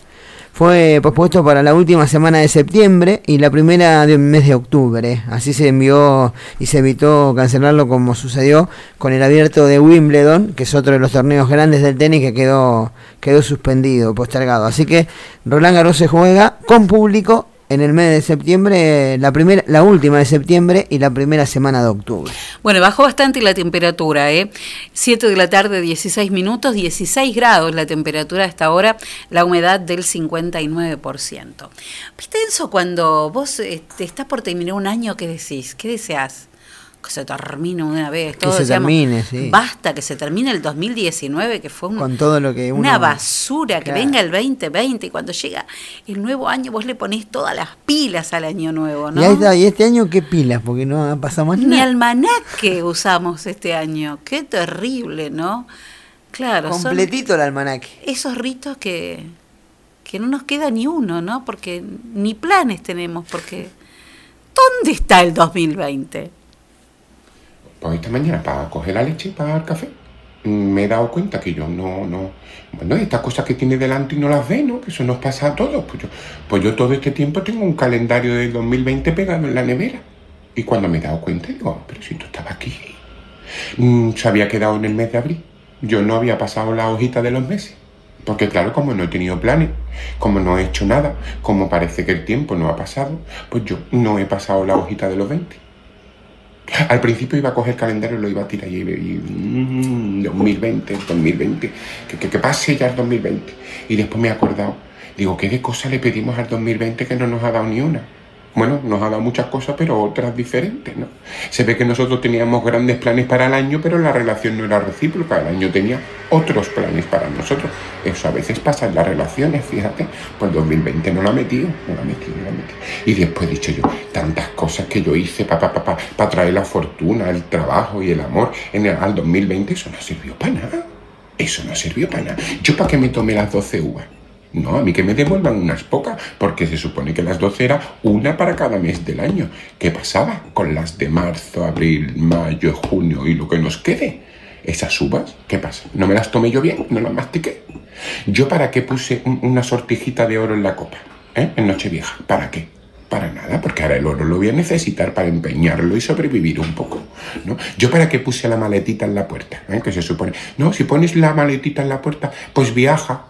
fue pospuesto para la última semana de septiembre y la primera del mes de octubre. Así se envió y se evitó cancelarlo como sucedió con el abierto de Wimbledon, que es otro de los torneos grandes del tenis que quedó, quedó suspendido, postergado. Así que Roland Garros se juega con público en el mes de septiembre, la primera, la última de septiembre y la primera semana de octubre. Bueno, bajó bastante la temperatura, ¿eh? 7 de la tarde, 16 minutos, 16 grados la temperatura a esta hora, la humedad del 59%. ¿Viste eso cuando vos eh, te estás por terminar un año, qué decís? ¿Qué deseas? Que se termine una vez. Todo que se termine, sí. Basta que se termine el 2019, que fue un, Con todo lo que uno, una basura, claro. que venga el 2020 y cuando llega el nuevo año vos le ponés todas las pilas al año nuevo, ¿no? Y, está, ¿y este año qué pilas? Porque no ha pasado más Ni nada. Ni almanaque usamos este año. Qué terrible, ¿no? Claro. Completito el almanaque. Esos ritos que, que no nos queda ni uno, ¿no? Porque ni planes tenemos, porque ¿dónde está el 2020? Pues esta mañana para coger la leche y para el café me he dado cuenta que yo no, no, bueno, estas cosas que tiene delante y no las ve, ¿no? Que eso nos pasa a todos. Pues yo, pues yo todo este tiempo tengo un calendario del 2020 pegado en la nevera. Y cuando me he dado cuenta, digo, pero si tú estabas aquí. Mm, se había quedado en el mes de abril. Yo no había pasado la hojita de los meses. Porque claro, como no he tenido planes, como no he hecho nada, como parece que el tiempo no ha pasado, pues yo no he pasado la hojita de los 20. Al principio iba a coger el calendario y lo iba a tirar y, y mmm, 2020, 2020, que, que, que, pase ya el 2020. Y después me he acordado, digo, ¿qué de cosas le pedimos al 2020 que no nos ha dado ni una? Bueno, nos ha dado muchas cosas, pero otras diferentes, ¿no? Se ve que nosotros teníamos grandes planes para el año, pero la relación no era recíproca. El año tenía otros planes para nosotros. Eso a veces pasa en las relaciones, fíjate. Pues 2020 no la ha metido, no la ha metido, no la ha metido. Y después he dicho yo, tantas cosas que yo hice para pa, pa, pa, traer la fortuna, el trabajo y el amor en el, al 2020, eso no sirvió para nada. Eso no sirvió para nada. ¿Yo para qué me tomé las 12 uvas? No, a mí que me devuelvan unas pocas, porque se supone que las 12 era una para cada mes del año. ¿Qué pasaba con las de marzo, abril, mayo, junio y lo que nos quede? Esas uvas, ¿qué pasa? ¿No me las tomé yo bien? ¿No las mastiqué? ¿Yo para qué puse un, una sortijita de oro en la copa? ¿Eh? En Nochevieja. ¿Para qué? Para nada, porque ahora el oro lo voy a necesitar para empeñarlo y sobrevivir un poco. ¿no? Yo para qué puse la maletita en la puerta, ¿Eh? que se supone. No, si pones la maletita en la puerta, pues viaja.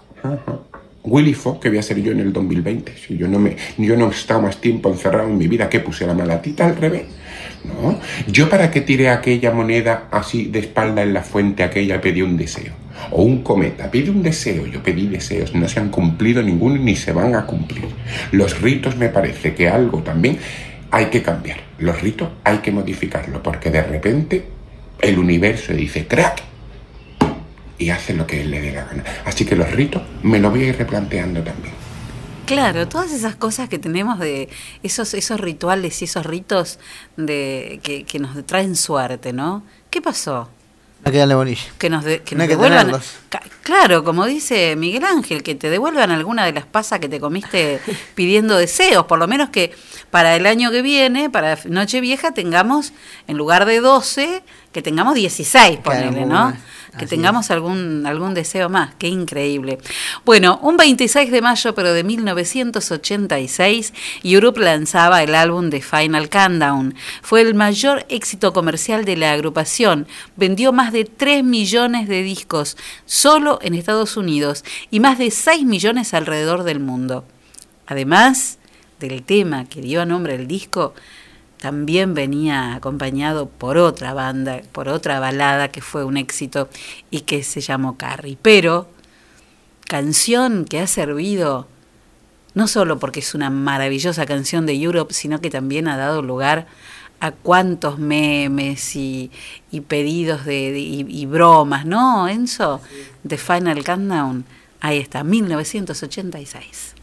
Willy Fox, que voy a ser yo en el 2020. Si yo no me, yo no he estado más tiempo encerrado en mi vida, que puse la malatita al revés. No, yo para qué tiré aquella moneda así de espalda en la fuente aquella pedí un deseo. O un cometa, pide un deseo, yo pedí deseos, no se han cumplido ninguno ni se van a cumplir. Los ritos me parece que algo también hay que cambiar. Los ritos hay que modificarlo, porque de repente el universo dice, crack, y hace lo que él le dé la gana. Así que los ritos me lo voy a ir replanteando también. Claro, todas esas cosas que tenemos de esos, esos rituales y esos ritos de que, que nos traen suerte, ¿no? ¿Qué pasó? Hay que darle bolilla. Que nos, de, que no nos hay que devuelvan. Claro, como dice Miguel Ángel, que te devuelvan alguna de las pasas que te comiste pidiendo deseos. Por lo menos que para el año que viene, para Nochevieja, tengamos, en lugar de 12, que tengamos 16, ponele, Claro, ¿no? Que tengamos algún, algún deseo más, qué increíble. Bueno, un 26 de mayo, pero de 1986, Europe lanzaba el álbum de Final Countdown. Fue el mayor éxito comercial de la agrupación, vendió más de 3 millones de discos solo en Estados Unidos y más de 6 millones alrededor del mundo. Además del tema que dio nombre el disco, también venía acompañado por otra banda, por otra balada que fue un éxito y que se llamó Carrie. Pero canción que ha servido no solo porque es una maravillosa canción de Europe, sino que también ha dado lugar a cuántos memes y, pedidos de, y, y, bromas, ¿no, Enzo? De Final Countdown. Ahí está, 1986.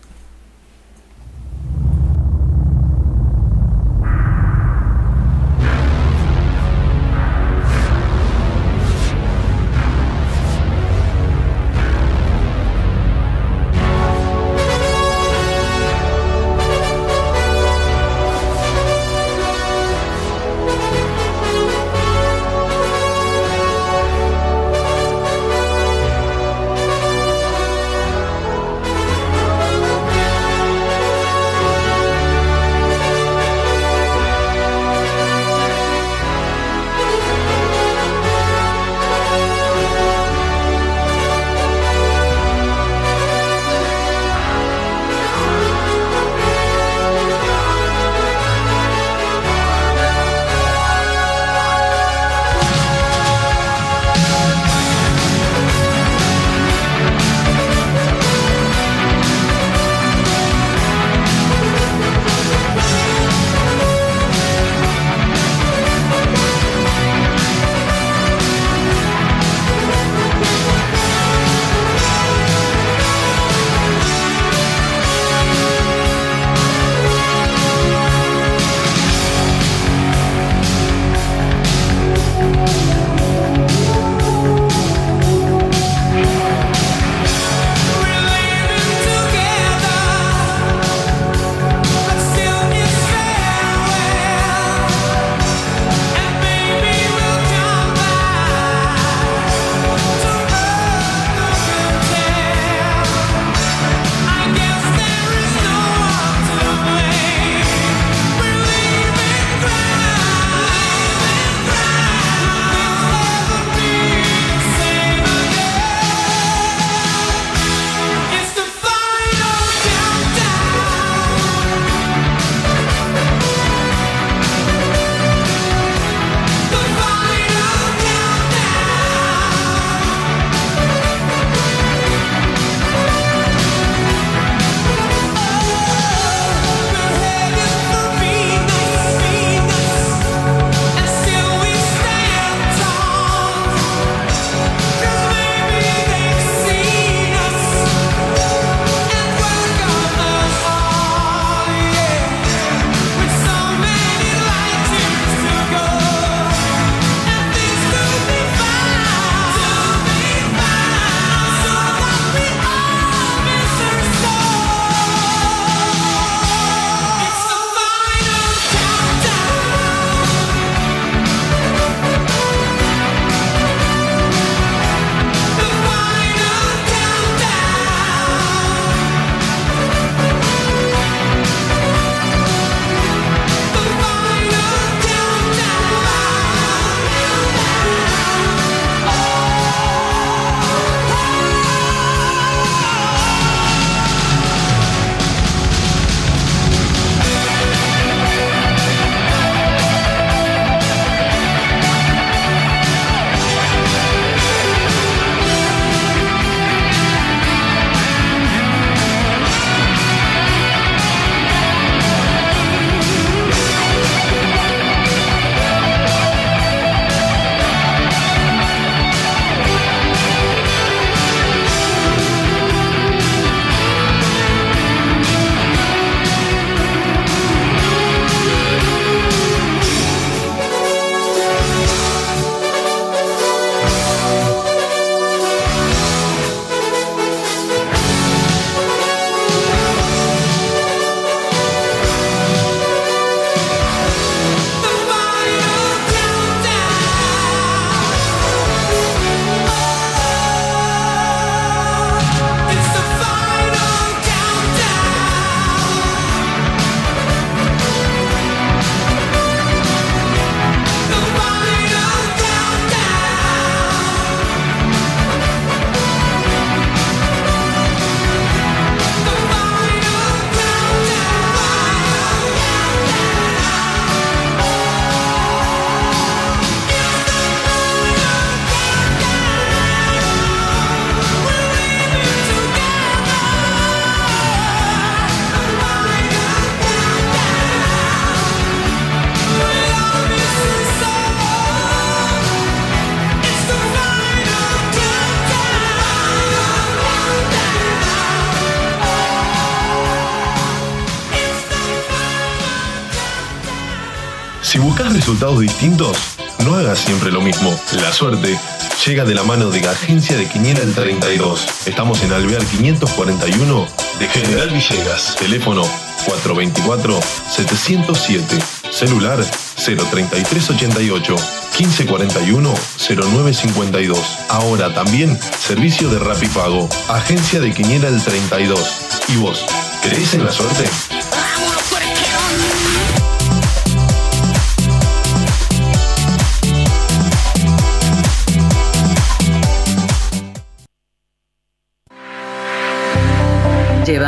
Resultados distintos, no hagas siempre lo mismo. La suerte llega de la mano de la Agencia de Quiniela el 32. Estamos en Alvear 541 de General Villegas. Teléfono 424-707. Celular 03388 1541 0952. Ahora también servicio de Rapipago. Agencia de Quiniela el 32. ¿Y vos? ¿Crees en la suerte?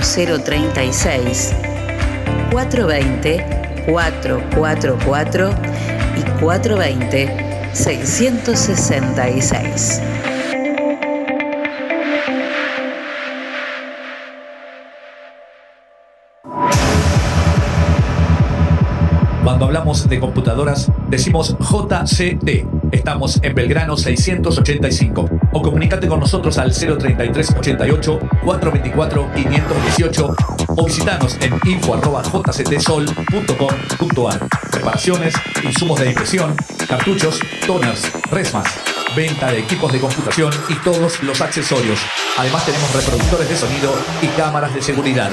036 420 444 y 420 666. Cuando hablamos de computadoras, decimos JCT. Estamos en Belgrano 685. O comunícate con nosotros al 033 88 424 518 o visitanos en info.jctsol.com.ar. Reparaciones, insumos de impresión, cartuchos, toners, resmas, venta de equipos de computación y todos los accesorios. Además tenemos reproductores de sonido y cámaras de seguridad.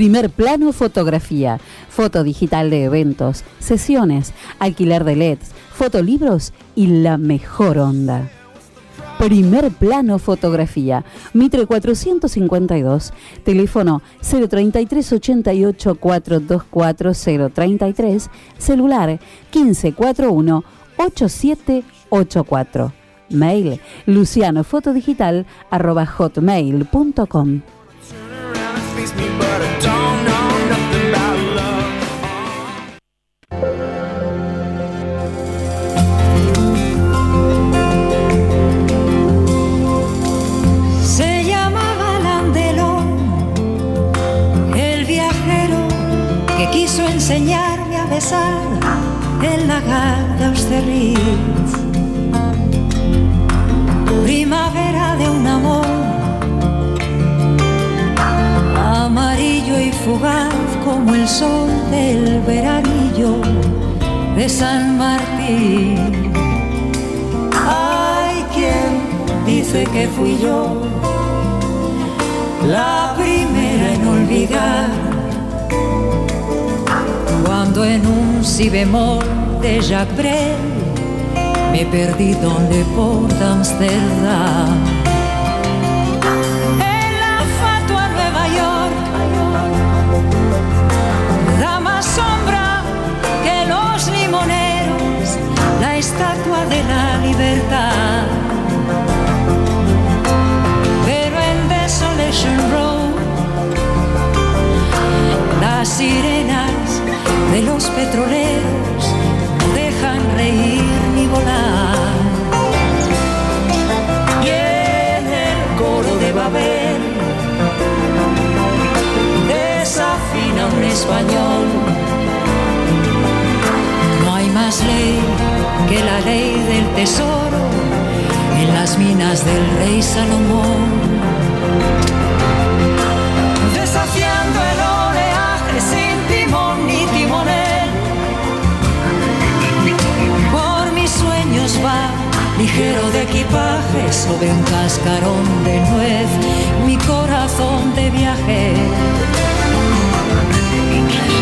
Primer plano fotografía, foto digital de eventos, sesiones, alquiler de LEDs, fotolibros y la mejor onda. Primer plano fotografía, Mitre 452, teléfono 033 88 424 033, celular 1541 8784. Mail lucianofotodigital hotmail.com. Primavera de un amor fugaz como el sol del veranillo de San Martín. Hay quien dice que fui yo la primera en olvidar cuando en un si bemol de Jacques me perdí donde por Amsterdam. De la libertad. Pero en Desolation Road, las sirenas de los petroleros no dejan reír ni volar. Y en el coro de Babel desafina un español. No hay más ley que la ley del tesoro en las minas del rey Salomón. Desafiando el oleaje sin timón ni timonel. Por mis sueños va ligero de equipaje sobre un cascarón de nuez, mi corazón de viaje.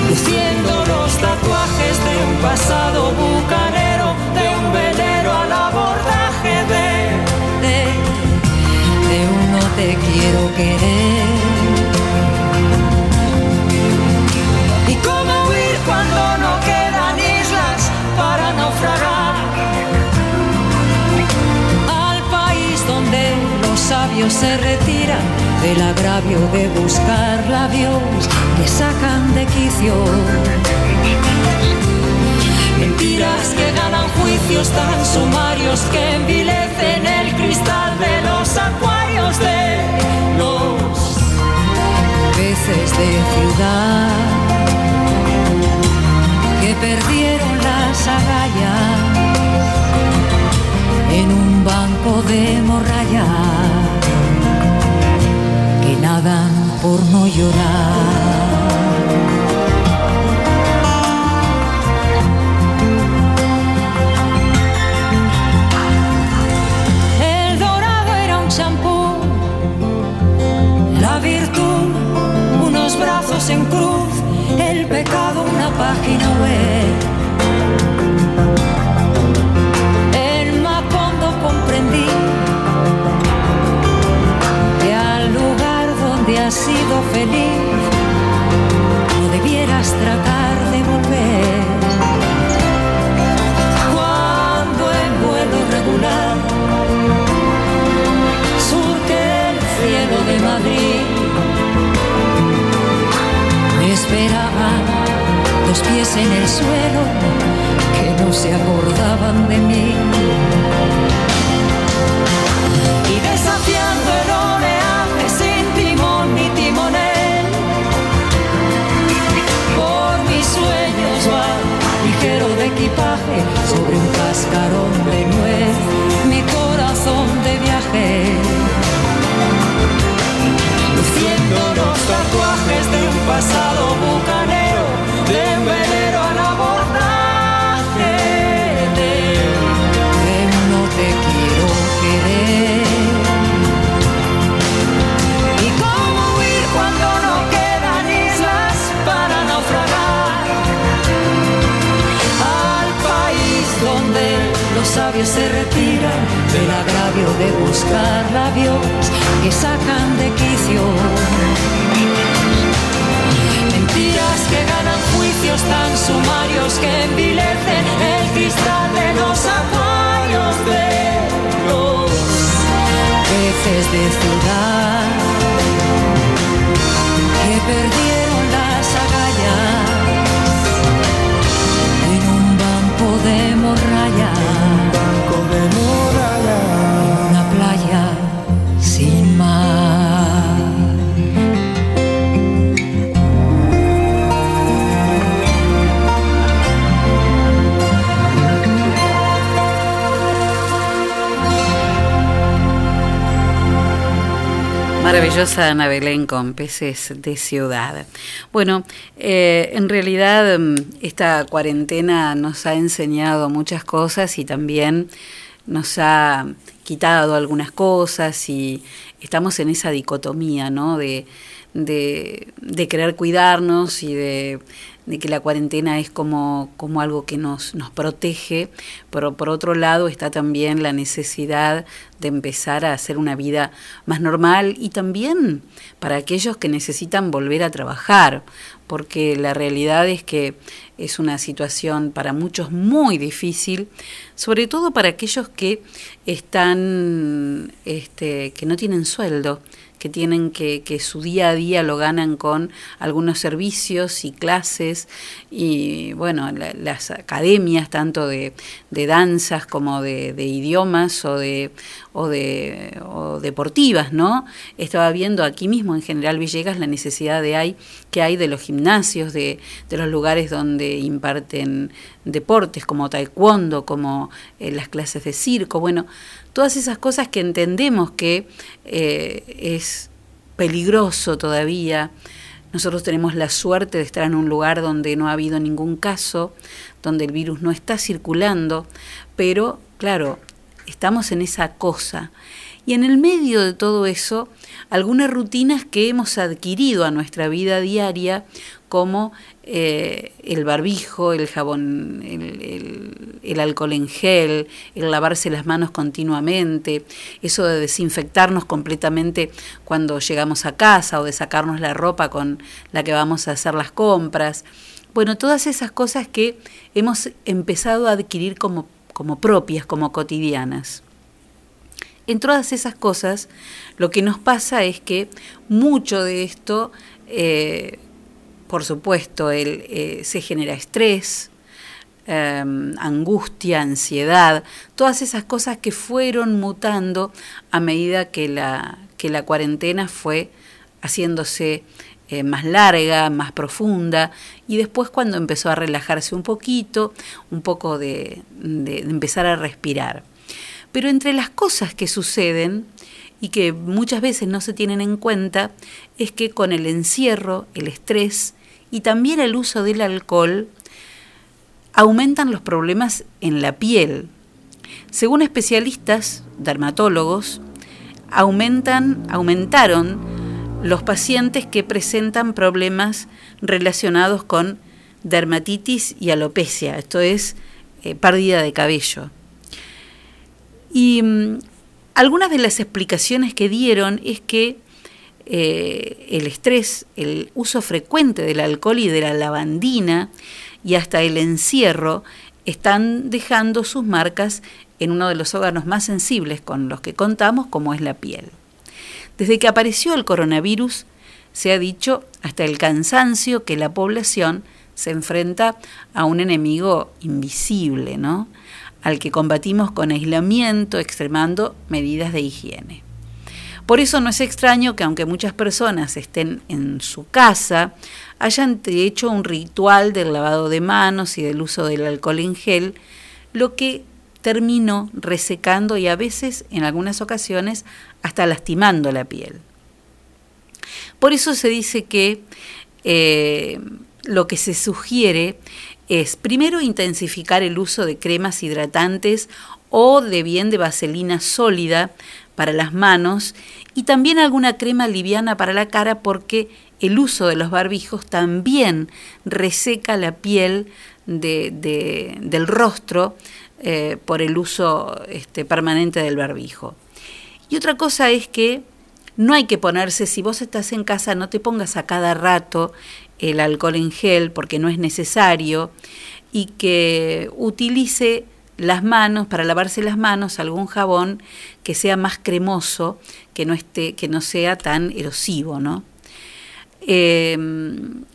Luciendo los tatuajes de un pasado bucanero, te quiero querer. ¿Y cómo huir cuando no quedan islas para naufragar? Al país donde los sabios se retiran del agravio de buscar labios que sacan de quicio. Que ganan juicios tan sumarios que envilecen el cristal de los acuarios de los peces de ciudad que perdieron las agallas en un banco de morralla que nadan por no llorar. Unos brazos en cruz, el pecado una página web. En Macondo comprendí que al lugar donde has sido feliz no debieras tratar de volver. Cuando en vuelo regular surque el cielo de Madrid, esperaban dos pies en el suelo que no se acordaban de mí. Y desafiando el oleaje sin timón ni timonel, por mis sueños va ligero de equipaje sobre un cascarón de nuez, mi corazón de viaje. Pasado bucanero, de velero al abordaje de, no te quiero querer. ¿Y cómo huir cuando no quedan islas para naufragar? Al país donde los sabios se retiran del agravio de buscar labios que sacan de quicio. Tan sumarios que envilecen el cristal de los acuarios de los peces de ciudad. Que perdieron Maravillosa Ana Belén con peces de ciudad. Bueno, eh, en realidad mm, esta cuarentena nos ha enseñado muchas cosas y también nos ha quitado algunas cosas y estamos en esa dicotomía, ¿no? De, de, querer cuidarnos y de, de que la cuarentena es como, como algo que nos, nos protege, pero por otro lado está también la necesidad de empezar a hacer una vida más normal y también para aquellos que necesitan volver a trabajar, porque la realidad es que es una situación para muchos muy difícil, sobre todo para aquellos que están, este, que no tienen sueldo, que tienen que, que su día a día lo ganan con algunos servicios y clases y bueno, las academias tanto de, de danzas como de, de, idiomas o de, o de o deportivas, ¿no? Estaba viendo aquí mismo en General Villegas la necesidad de hay, que hay de los gimnasios, de, de los lugares donde imparten deportes como taekwondo, como eh, las clases de circo, bueno, todas esas cosas que entendemos que eh, es peligroso todavía. Nosotros tenemos la suerte de estar en un lugar donde no ha habido ningún caso, donde el virus no está circulando, pero claro, estamos en esa cosa. Y en el medio de todo eso, algunas rutinas que hemos adquirido a nuestra vida diaria, como eh, el barbijo, el jabón, el, el, alcohol en gel, el lavarse las manos continuamente, eso de desinfectarnos completamente cuando llegamos a casa o de sacarnos la ropa con la que vamos a hacer las compras. Bueno, todas esas cosas que hemos empezado a adquirir como, como propias, como cotidianas. En todas esas cosas, lo que nos pasa es que mucho de esto eh, por supuesto, el, eh, se genera estrés, eh, angustia, ansiedad, todas esas cosas que fueron mutando a medida que la, que la cuarentena fue haciéndose eh, más larga, más profunda, y después cuando empezó a relajarse un poquito, un poco de, de empezar a respirar. Pero entre las cosas que suceden, y que muchas veces no se tienen en cuenta, es que con el encierro, el estrés, y también el uso del alcohol aumentan los problemas en la piel. Según especialistas, dermatólogos, aumentan, aumentaron los pacientes que presentan problemas relacionados con dermatitis y alopecia, esto es eh, pérdida de cabello. Y mm, algunas de las explicaciones que dieron es que eh, el estrés, el uso frecuente del alcohol y de la lavandina y hasta el encierro están dejando sus marcas en uno de los órganos más sensibles con los que contamos, como es la piel. Desde que apareció el coronavirus, se ha dicho hasta el cansancio que la población se enfrenta a un enemigo invisible, ¿no? Al que combatimos con aislamiento, extremando medidas de higiene. Por eso no es extraño que aunque muchas personas estén en su casa, hayan hecho un ritual del lavado de manos y del uso del alcohol en gel, lo que terminó resecando y a veces, en algunas ocasiones, hasta lastimando la piel. Por eso se dice que eh, lo que se sugiere es primero intensificar el uso de cremas hidratantes o de bien de vaselina sólida para las manos y también alguna crema liviana para la cara porque el uso de los barbijos también reseca la piel de, de, del rostro eh, por el uso este, permanente del barbijo. Y otra cosa es que no hay que ponerse, si vos estás en casa, no te pongas a cada rato el alcohol en gel porque no es necesario y que utilice las manos, para lavarse las manos, algún jabón que sea más cremoso, que no, esté, que no sea tan erosivo, ¿no? Eh,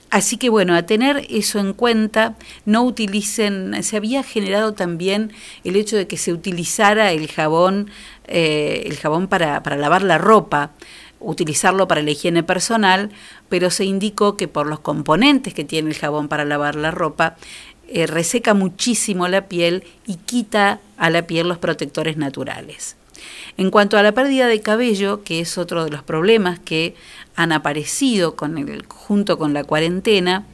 así que bueno, a tener eso en cuenta, no utilicen, se había generado también el hecho de que se utilizara el jabón, eh, el jabón para, para lavar la ropa, utilizarlo para la higiene personal, pero se indicó que por los componentes que tiene el jabón para lavar la ropa, eh, reseca muchísimo la piel y quita a la piel los protectores naturales. En cuanto a la pérdida de cabello, que es otro de los problemas que han aparecido junto con la cuarentena,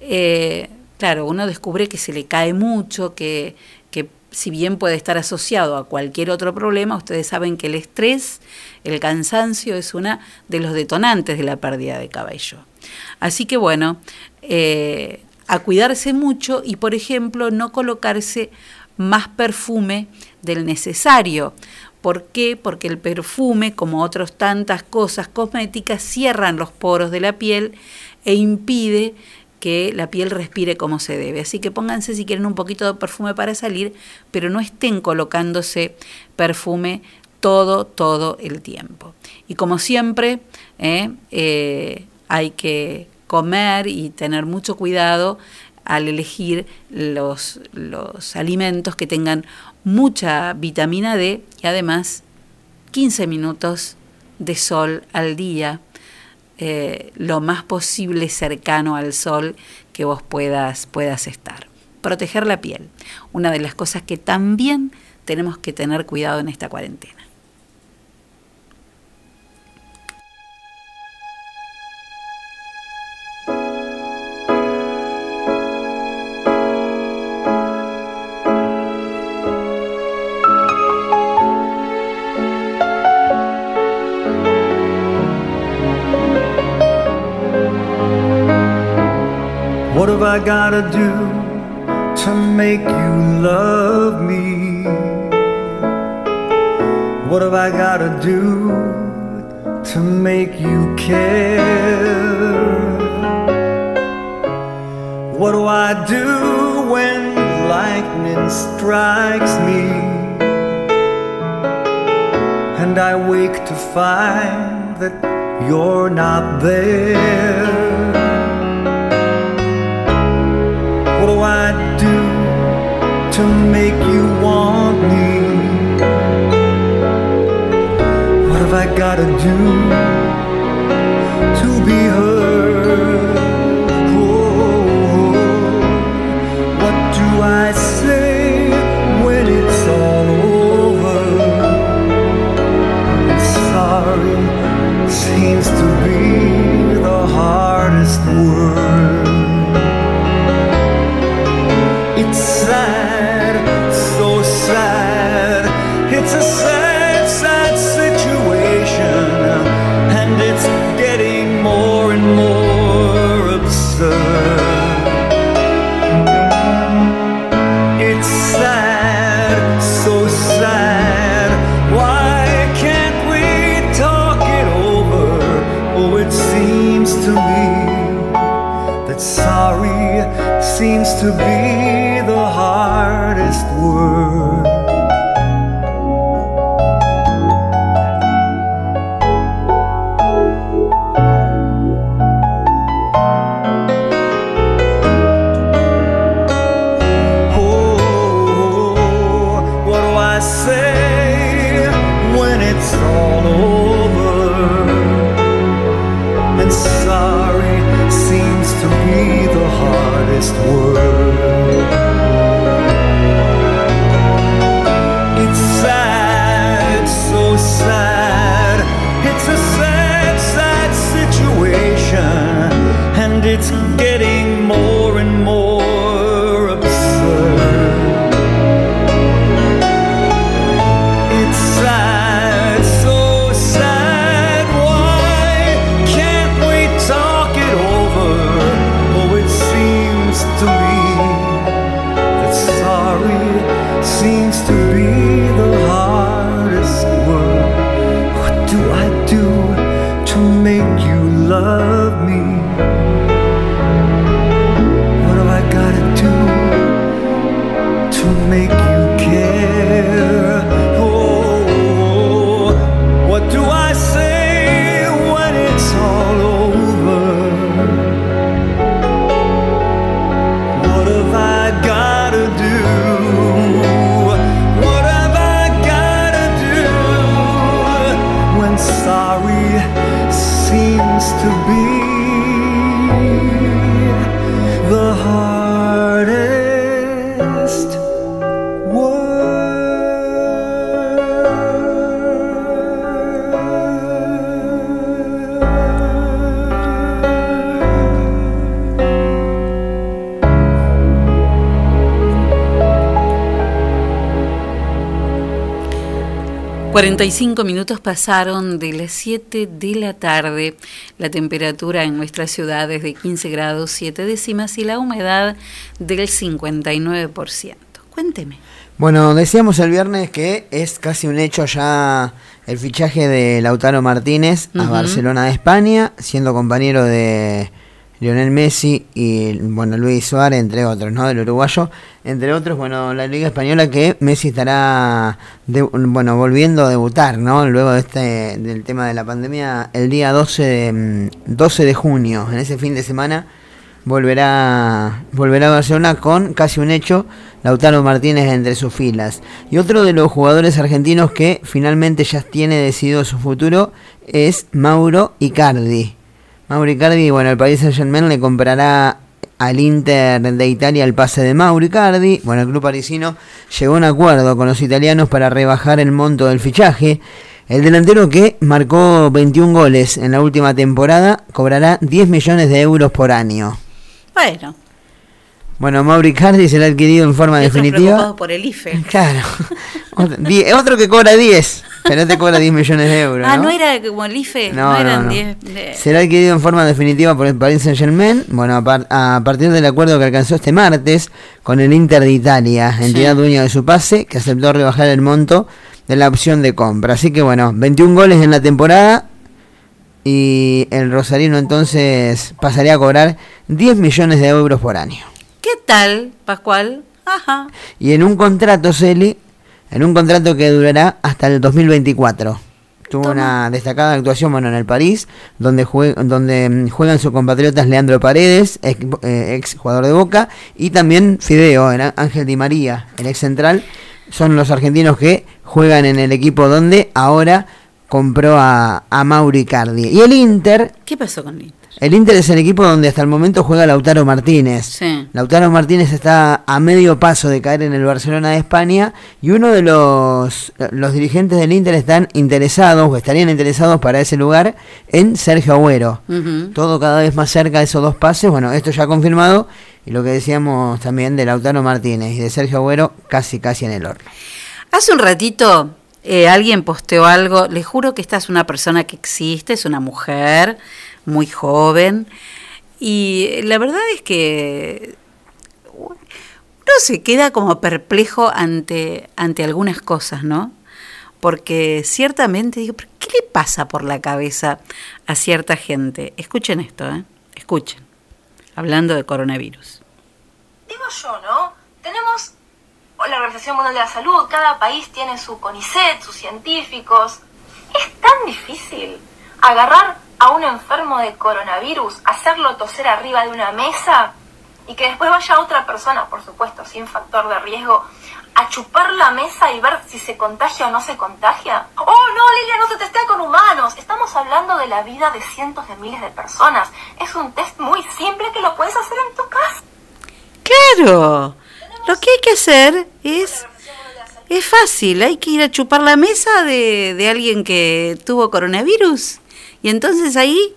eh, claro, uno descubre que se le cae mucho, que si bien puede estar asociado a cualquier otro problema, ustedes saben que el estrés, el cansancio es una de los detonantes de la pérdida de cabello. Así que bueno, eh, a cuidarse mucho y por ejemplo no colocarse más perfume del necesario. ¿Por qué? Porque el perfume, como otras tantas cosas cosméticas, cierran los poros de la piel e impide que la piel respire como se debe. Así que pónganse si quieren un poquito de perfume para salir, pero no estén colocándose perfume todo, todo el tiempo. Y como siempre, eh, eh, hay que comer y tener mucho cuidado al elegir los, los alimentos que tengan mucha vitamina D y además 15 minutos de sol al día, eh, lo más posible cercano al sol que vos puedas, puedas estar. Proteger la piel, una de las cosas que también tenemos que tener cuidado en esta cuarentena. I gotta do to make you love me? What have I gotta do to make you care? What do I do when lightning strikes me? And I wake to find that you're not there. What do I do to make you want me? What have I gotta do 45 minutos pasaron de las 7 de la tarde. La temperatura en nuestra ciudad es de 15 grados 7 décimas y la humedad del 59%. Cuénteme. Bueno, decíamos el viernes que es casi un hecho ya el fichaje de Lautaro Martínez a. Barcelona de España, siendo compañero de Lionel Messi y bueno Luis Suárez, entre otros, ¿no? Del uruguayo, entre otros, bueno, la Liga Española que Messi estará bueno, volviendo a debutar, ¿no? Luego de este del tema de la pandemia el día 12 de, mm, 12 de junio, en ese fin de semana volverá volverá a Barcelona con casi un hecho Lautaro Martínez entre sus filas. Y otro de los jugadores argentinos que finalmente ya tiene decidido su futuro es Mauro Icardi. Mauro Icardi, bueno, el Paris Saint Germain le comprará al Inter de Italia el pase de Mauro Icardi. Bueno, el club parisino llegó a un acuerdo con los italianos para rebajar el monto del fichaje. El delantero que marcó 21 goles en la última temporada cobrará 10 millones de euros por año. Bueno, Bueno, Mauro Icardi será adquirido en forma definitiva. por el IFE. Claro. Otro, que cobra 10, pero te cobra 10 millones de euros. Ah, ¿no? no era como el IFE, no, eran no. 10. de- Será adquirido en forma definitiva por el Paris Saint Germain, bueno, a, par- a partir del acuerdo que alcanzó este martes con el Inter de Italia, entidad dueña de su pase, que aceptó rebajar el monto de la opción de compra. Así que bueno, 21 goles en la temporada y el Rosarino entonces pasaría a cobrar 10 millones de euros por año. ¿Qué tal, Pascual? Ajá. Y en un contrato, Celi, en un contrato que durará hasta el 2024. Tuvo una destacada actuación bueno, en el París, donde, jue- donde mm, juegan sus compatriotas Leandro Paredes, ex, eh, ex jugador de Boca, y también Fideo, el Ángel Di María, el ex central. Son los argentinos que juegan en el equipo donde ahora compró a, a Mauri Cardi. Y el Inter, ¿Qué pasó con el Inter? El Inter es el equipo donde hasta el momento juega Lautaro Martínez. Sí. Lautaro Martínez está a medio paso de caer en el Barcelona de España y uno de los, los dirigentes del Inter están interesados o estarían interesados para ese lugar en Sergio Agüero. Todo cada vez más cerca de esos dos pases. Bueno, esto ya confirmado y lo que decíamos también de Lautaro Martínez y de Sergio Agüero casi casi en el horno. Hace un ratito eh, alguien posteó algo, le juro que esta es una persona que existe, es una mujer muy joven y la verdad es que uno se queda como perplejo ante, ante algunas cosas, ¿no? Porque ciertamente digo, ¿pero ¿qué le pasa por la cabeza a cierta gente? Escuchen esto, ¿eh? Escuchen. Hablando de coronavirus. Digo yo, ¿no? Tenemos la Organización Mundial de la Salud, cada país tiene su CONICET, sus científicos. Es tan difícil agarrar a un enfermo de coronavirus, hacerlo toser arriba de una mesa y que después vaya otra persona, por supuesto, sin factor de riesgo, a chupar la mesa y ver si se contagia o no se contagia. Oh, no, Lilia, no se testea con humanos. Estamos hablando de la vida de cientos de miles de personas. Es un test muy simple que lo puedes hacer en tu casa. Claro, lo que hay que hacer es, es fácil, hay que ir a chupar la mesa de, de alguien que tuvo coronavirus. Y entonces ahí,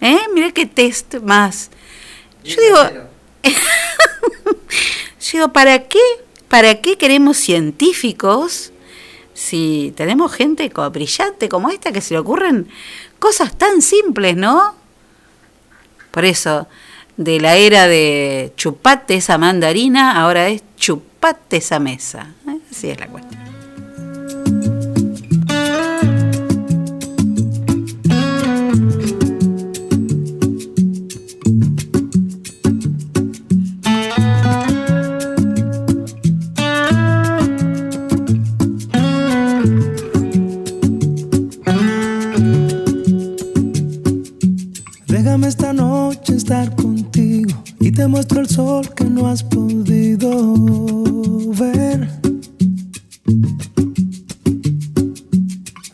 ¿eh? Mira qué test más. Yo digo, yo digo, ¿para qué? ¿Para qué queremos científicos si tenemos gente brillante como esta que se le ocurren cosas tan simples, ¿no? Por eso, de la era de chupate esa mandarina, ahora es chupate esa mesa. ¿eh? Así es la cuestión. Te muestro el sol que no has podido ver.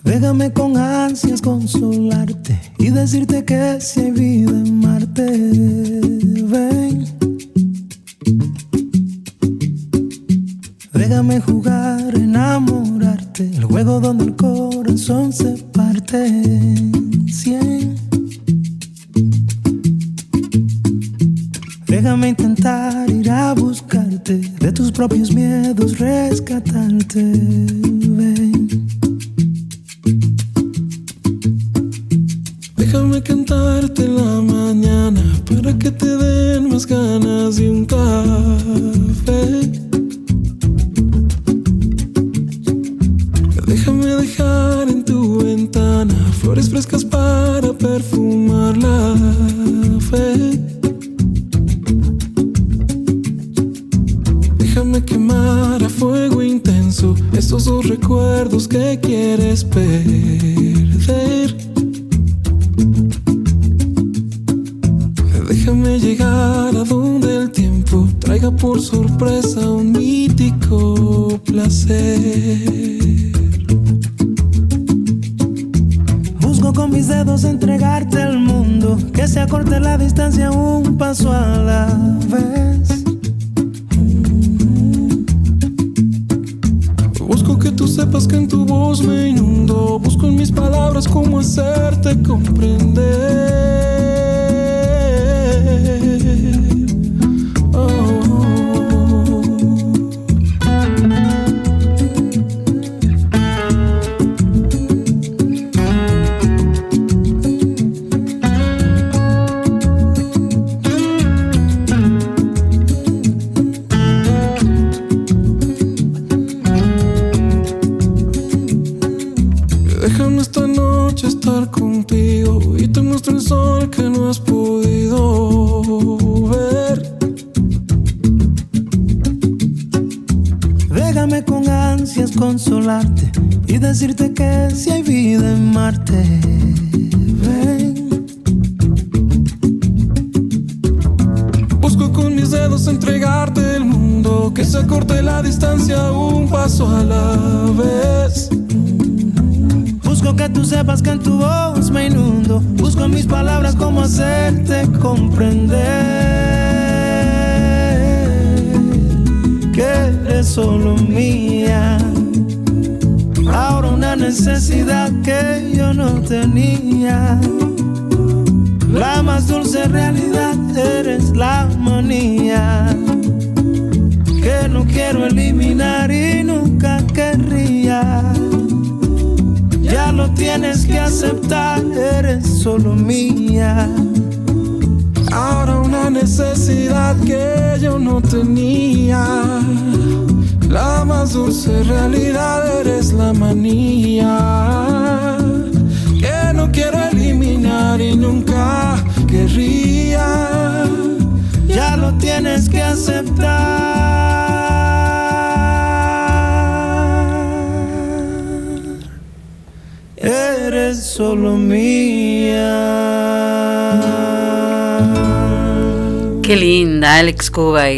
Déjame con ansias consolarte y decirte que si hay vida en Marte, ven. Déjame jugar, enamorarte, el juego donde el corazón se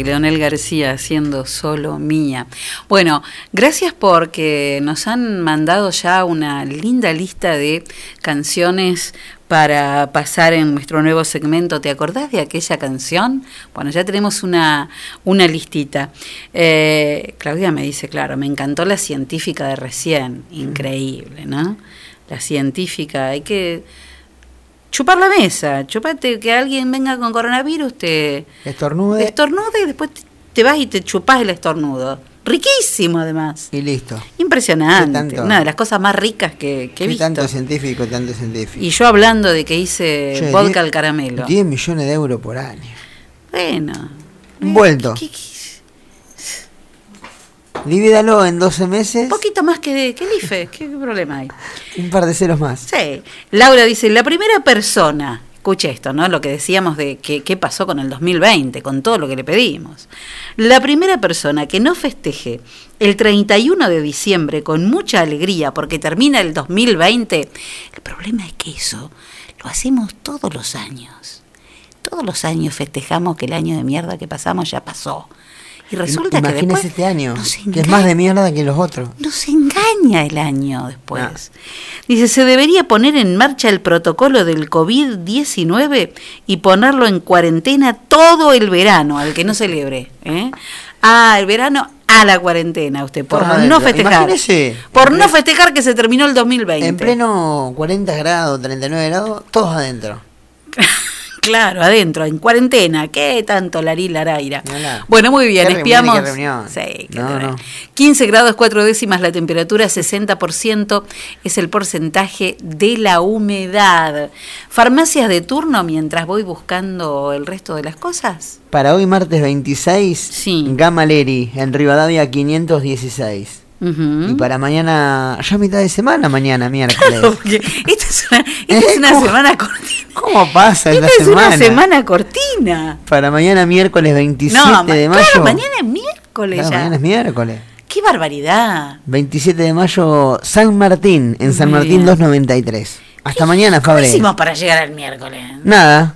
Leonel García haciendo solo mía. Bueno, gracias porque nos han mandado ya una linda lista de canciones para pasar en nuestro nuevo segmento. ¿Te acordás de aquella canción? Bueno, ya tenemos una, una listita. Eh, Claudia me dice, claro, me encantó la científica de recién. Increíble, ¿no? La científica, hay que chupar la mesa, chupate que alguien venga con coronavirus, te Estornude estornude y después te- vas y te chupás el estornudo. Riquísimo además. y listo. Impresionante. ¿Qué? Una de las cosas más ricas que, que he Qué visto. tanto científico, tanto científico. Y yo hablando de que hice Che, vodka diez- al caramelo. 10 millones de euros por año. Bueno, vuelto. Divídalo en 12 meses, un poquito más que, que el IFE. ¿Qué, qué problema hay? un par de ceros más. Sí. Laura dice, la primera persona, escuche esto, ¿no? Lo que decíamos de que- qué pasó con el 2020, con todo lo que le pedimos. La primera persona que no festeje el 31 de diciembre con mucha alegría porque termina el 2020, el problema es que eso lo hacemos todos los años. Todos los años festejamos que el año de mierda que pasamos ya pasó. Y resulta que después este año, que es más de mierda que los otros. nos engaña el año después. Dice, se debería poner en marcha el protocolo del COVID-19 y ponerlo en cuarentena todo el verano, al que no celebre. ¿eh? Ah, el verano a la cuarentena, usted, por no festejar. Imagínese, Por no festejar que se terminó el 2020. En pleno 40 grados, 39 grados, todos adentro. Claro, adentro, en cuarentena. ¿Qué tanto larí laraira? Bueno, muy bien, Qué reunión y espiamos. qué reunión. Sí, qué No, reunión. no. 15 grados 4 décimas la temperatura, 60% es el porcentaje de la humedad. ¿Farmacias de turno mientras voy buscando el resto de las cosas? Para hoy martes 26, Gama Leri, en Rivadavia 516. Y para mañana, ya mitad de semana, mañana, miércoles. Porque esta es una, esta es una semana cortina. ¿Cómo pasa Esta esta es semana? una semana cortina. Para mañana miércoles 27 No, de mayo. claro, mañana es miércoles Claro, ya. mañana es miércoles. ¡Qué barbaridad! 27 de mayo, San Martín, en San Martín bien. 293. Hasta mañana, ¿Cómo Fabre. hicimos para llegar al miércoles? Nada.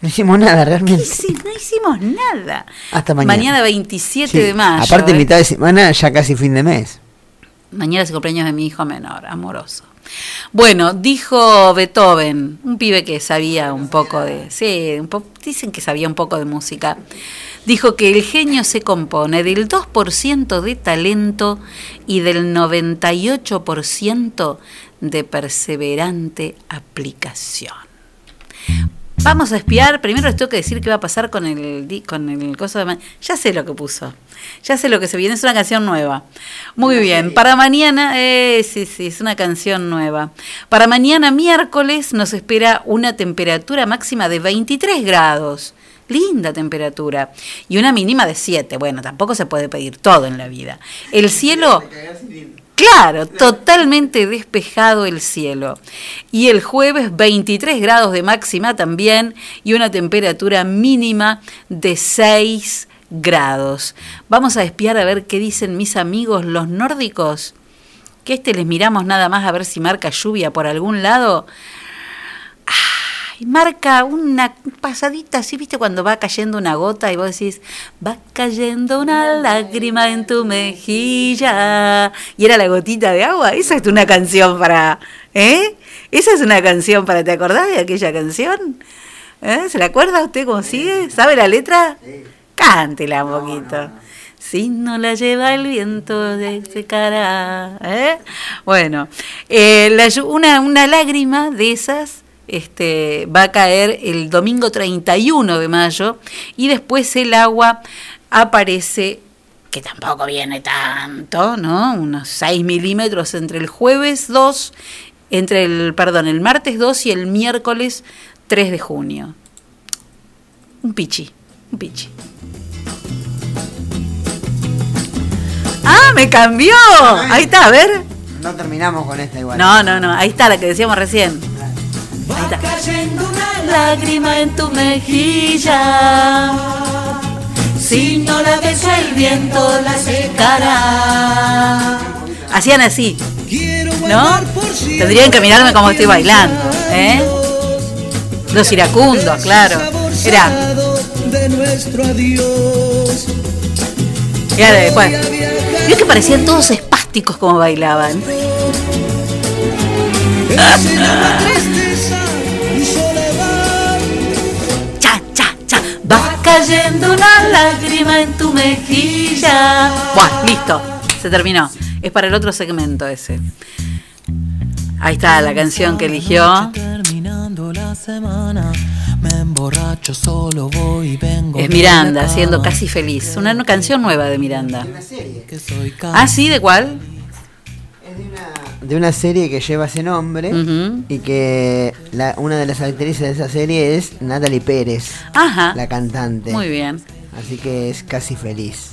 No hicimos nada realmente. No hicimos nada. Hasta mañana. 27 Sí, de mayo. Aparte, ¿eh? mitad de semana, ya casi fin de mes. Mañana es el cumpleaños de mi hijo menor, amoroso. Bueno, dijo Beethoven, un pibe que sabía un poco de. Sí, un po- dicen que sabía un poco de música. Dijo que el genio se compone del 2% de talento y del 98% de perseverante aplicación. Vamos a espiar. Primero les tengo que decir qué va a pasar con el, con el coso de... ma- Ya sé lo que puso. Ya sé lo que se viene. Es una canción nueva. Muy bien. Para mañana... Eh, sí, sí, es una canción nueva. Para mañana miércoles nos espera una temperatura máxima de 23 grados. Linda temperatura. Y una mínima de 7. Bueno, tampoco se puede pedir todo en la vida. El cielo... Claro, totalmente despejado el cielo. Y el jueves 23 grados de máxima también y una temperatura mínima de 6 grados. Vamos a espiar a ver qué dicen mis amigos los nórdicos. Que este les miramos nada más a ver si marca lluvia por algún lado. Ay, marca una pasadita así, viste, cuando va cayendo una gota y vos decís, va cayendo una lágrima en tu mejilla. Y era la gotita de agua. Esa es una canción para, ¿eh? Esa es una canción para, ¿te acordás de aquella canción? ¿Eh? ¿Se la acuerda usted cómo sigue? ¿Sabe la letra? Cántela un poquito. Si no la lleva el viento de secará. ¿eh? Bueno, eh, la una, una lágrima de esas este, va a caer el domingo 31 de mayo y después el agua aparece, que tampoco viene tanto, ¿no? Unos 6 milímetros entre el jueves 2, entre el, perdón, el martes 2 y el miércoles 3 de junio. Un pichi, un pichi. Ah, me cambió. Ahí está, a ver. No terminamos con esta igual. No, no, no, ahí está la que decíamos recién. Está. cayendo una lágrima en tu mejilla. Si no la besa el viento, la secará. Hacían así, ¿no? Tendrían que mirarme como estoy bailando, ¿eh? Los iracundos, claro. Era. de. Y ahora después. Vio que parecían todos espásticos como bailaban. Cayendo una lágrima en tu mejilla. Buah, listo. Se terminó. Es para el otro segmento ese. Ahí está la canción que eligió. Terminando la semana, me emborracho, solo voy y vengo. Es Miranda, siendo casi feliz. Una canción nueva de Miranda. Ah, sí, ¿de cuál? De una serie que lleva ese nombre y que la- una de las actrices de esa serie es Natalie Pérez, Ajá. la cantante. Muy bien. Así que es casi feliz.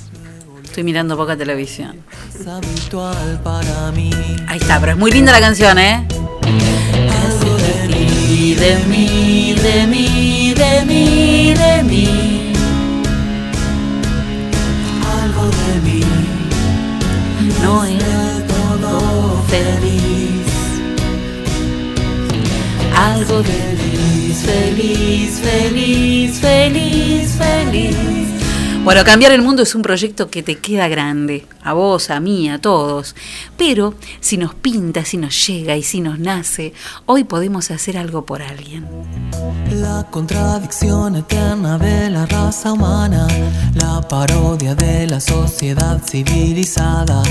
Estoy mirando poca televisión. Es habitual para mí. Ahí está, pero es muy linda la canción, ¿eh? Y de mí, de mí, de mí, de mí. Algo de mí. No es Algo feliz, feliz, feliz, feliz, feliz. Bueno, cambiar el mundo es un proyecto que te queda grande, a vos, a mí, a todos. Pero si nos pinta, si nos llega y si nos nace, hoy podemos hacer algo por alguien. La contradicción eterna de la raza humana, la parodia de la sociedad civilizada,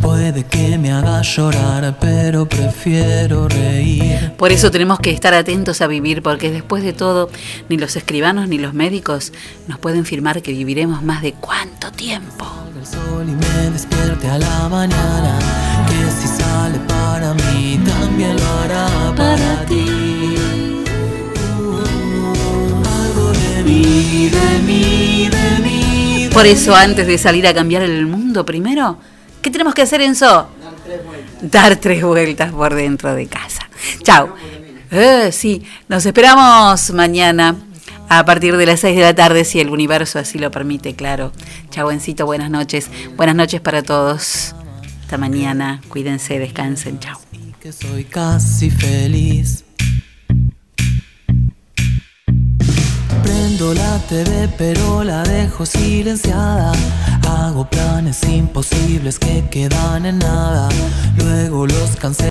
puede que me haga llorar, pero prefiero reír. Por eso tenemos que estar atentos a vivir, porque después de todo, ni los escribanos ni los médicos nos pueden firmar que viviremos más de cuánto tiempo. El sol y me despierte a la mañana, que si sale para mí, también lo hará para ti. Algo de mí, de mí, de mí. Por eso, antes de salir a cambiar el mundo, primero, ¿qué tenemos que hacer, Enzo? Dar tres vueltas por dentro de casa. Chao. Eh, sí, nos esperamos mañana a partir de las 6 de la tarde, si el universo así lo permite, claro. Chao, Encito, buenas noches. Buenas noches para todos. Hasta mañana. Cuídense, descansen. Chao. que soy casi feliz. Prendo la TV pero la dejo silenciada. Hago planes imposibles que quedan en nada. Luego los cancelo.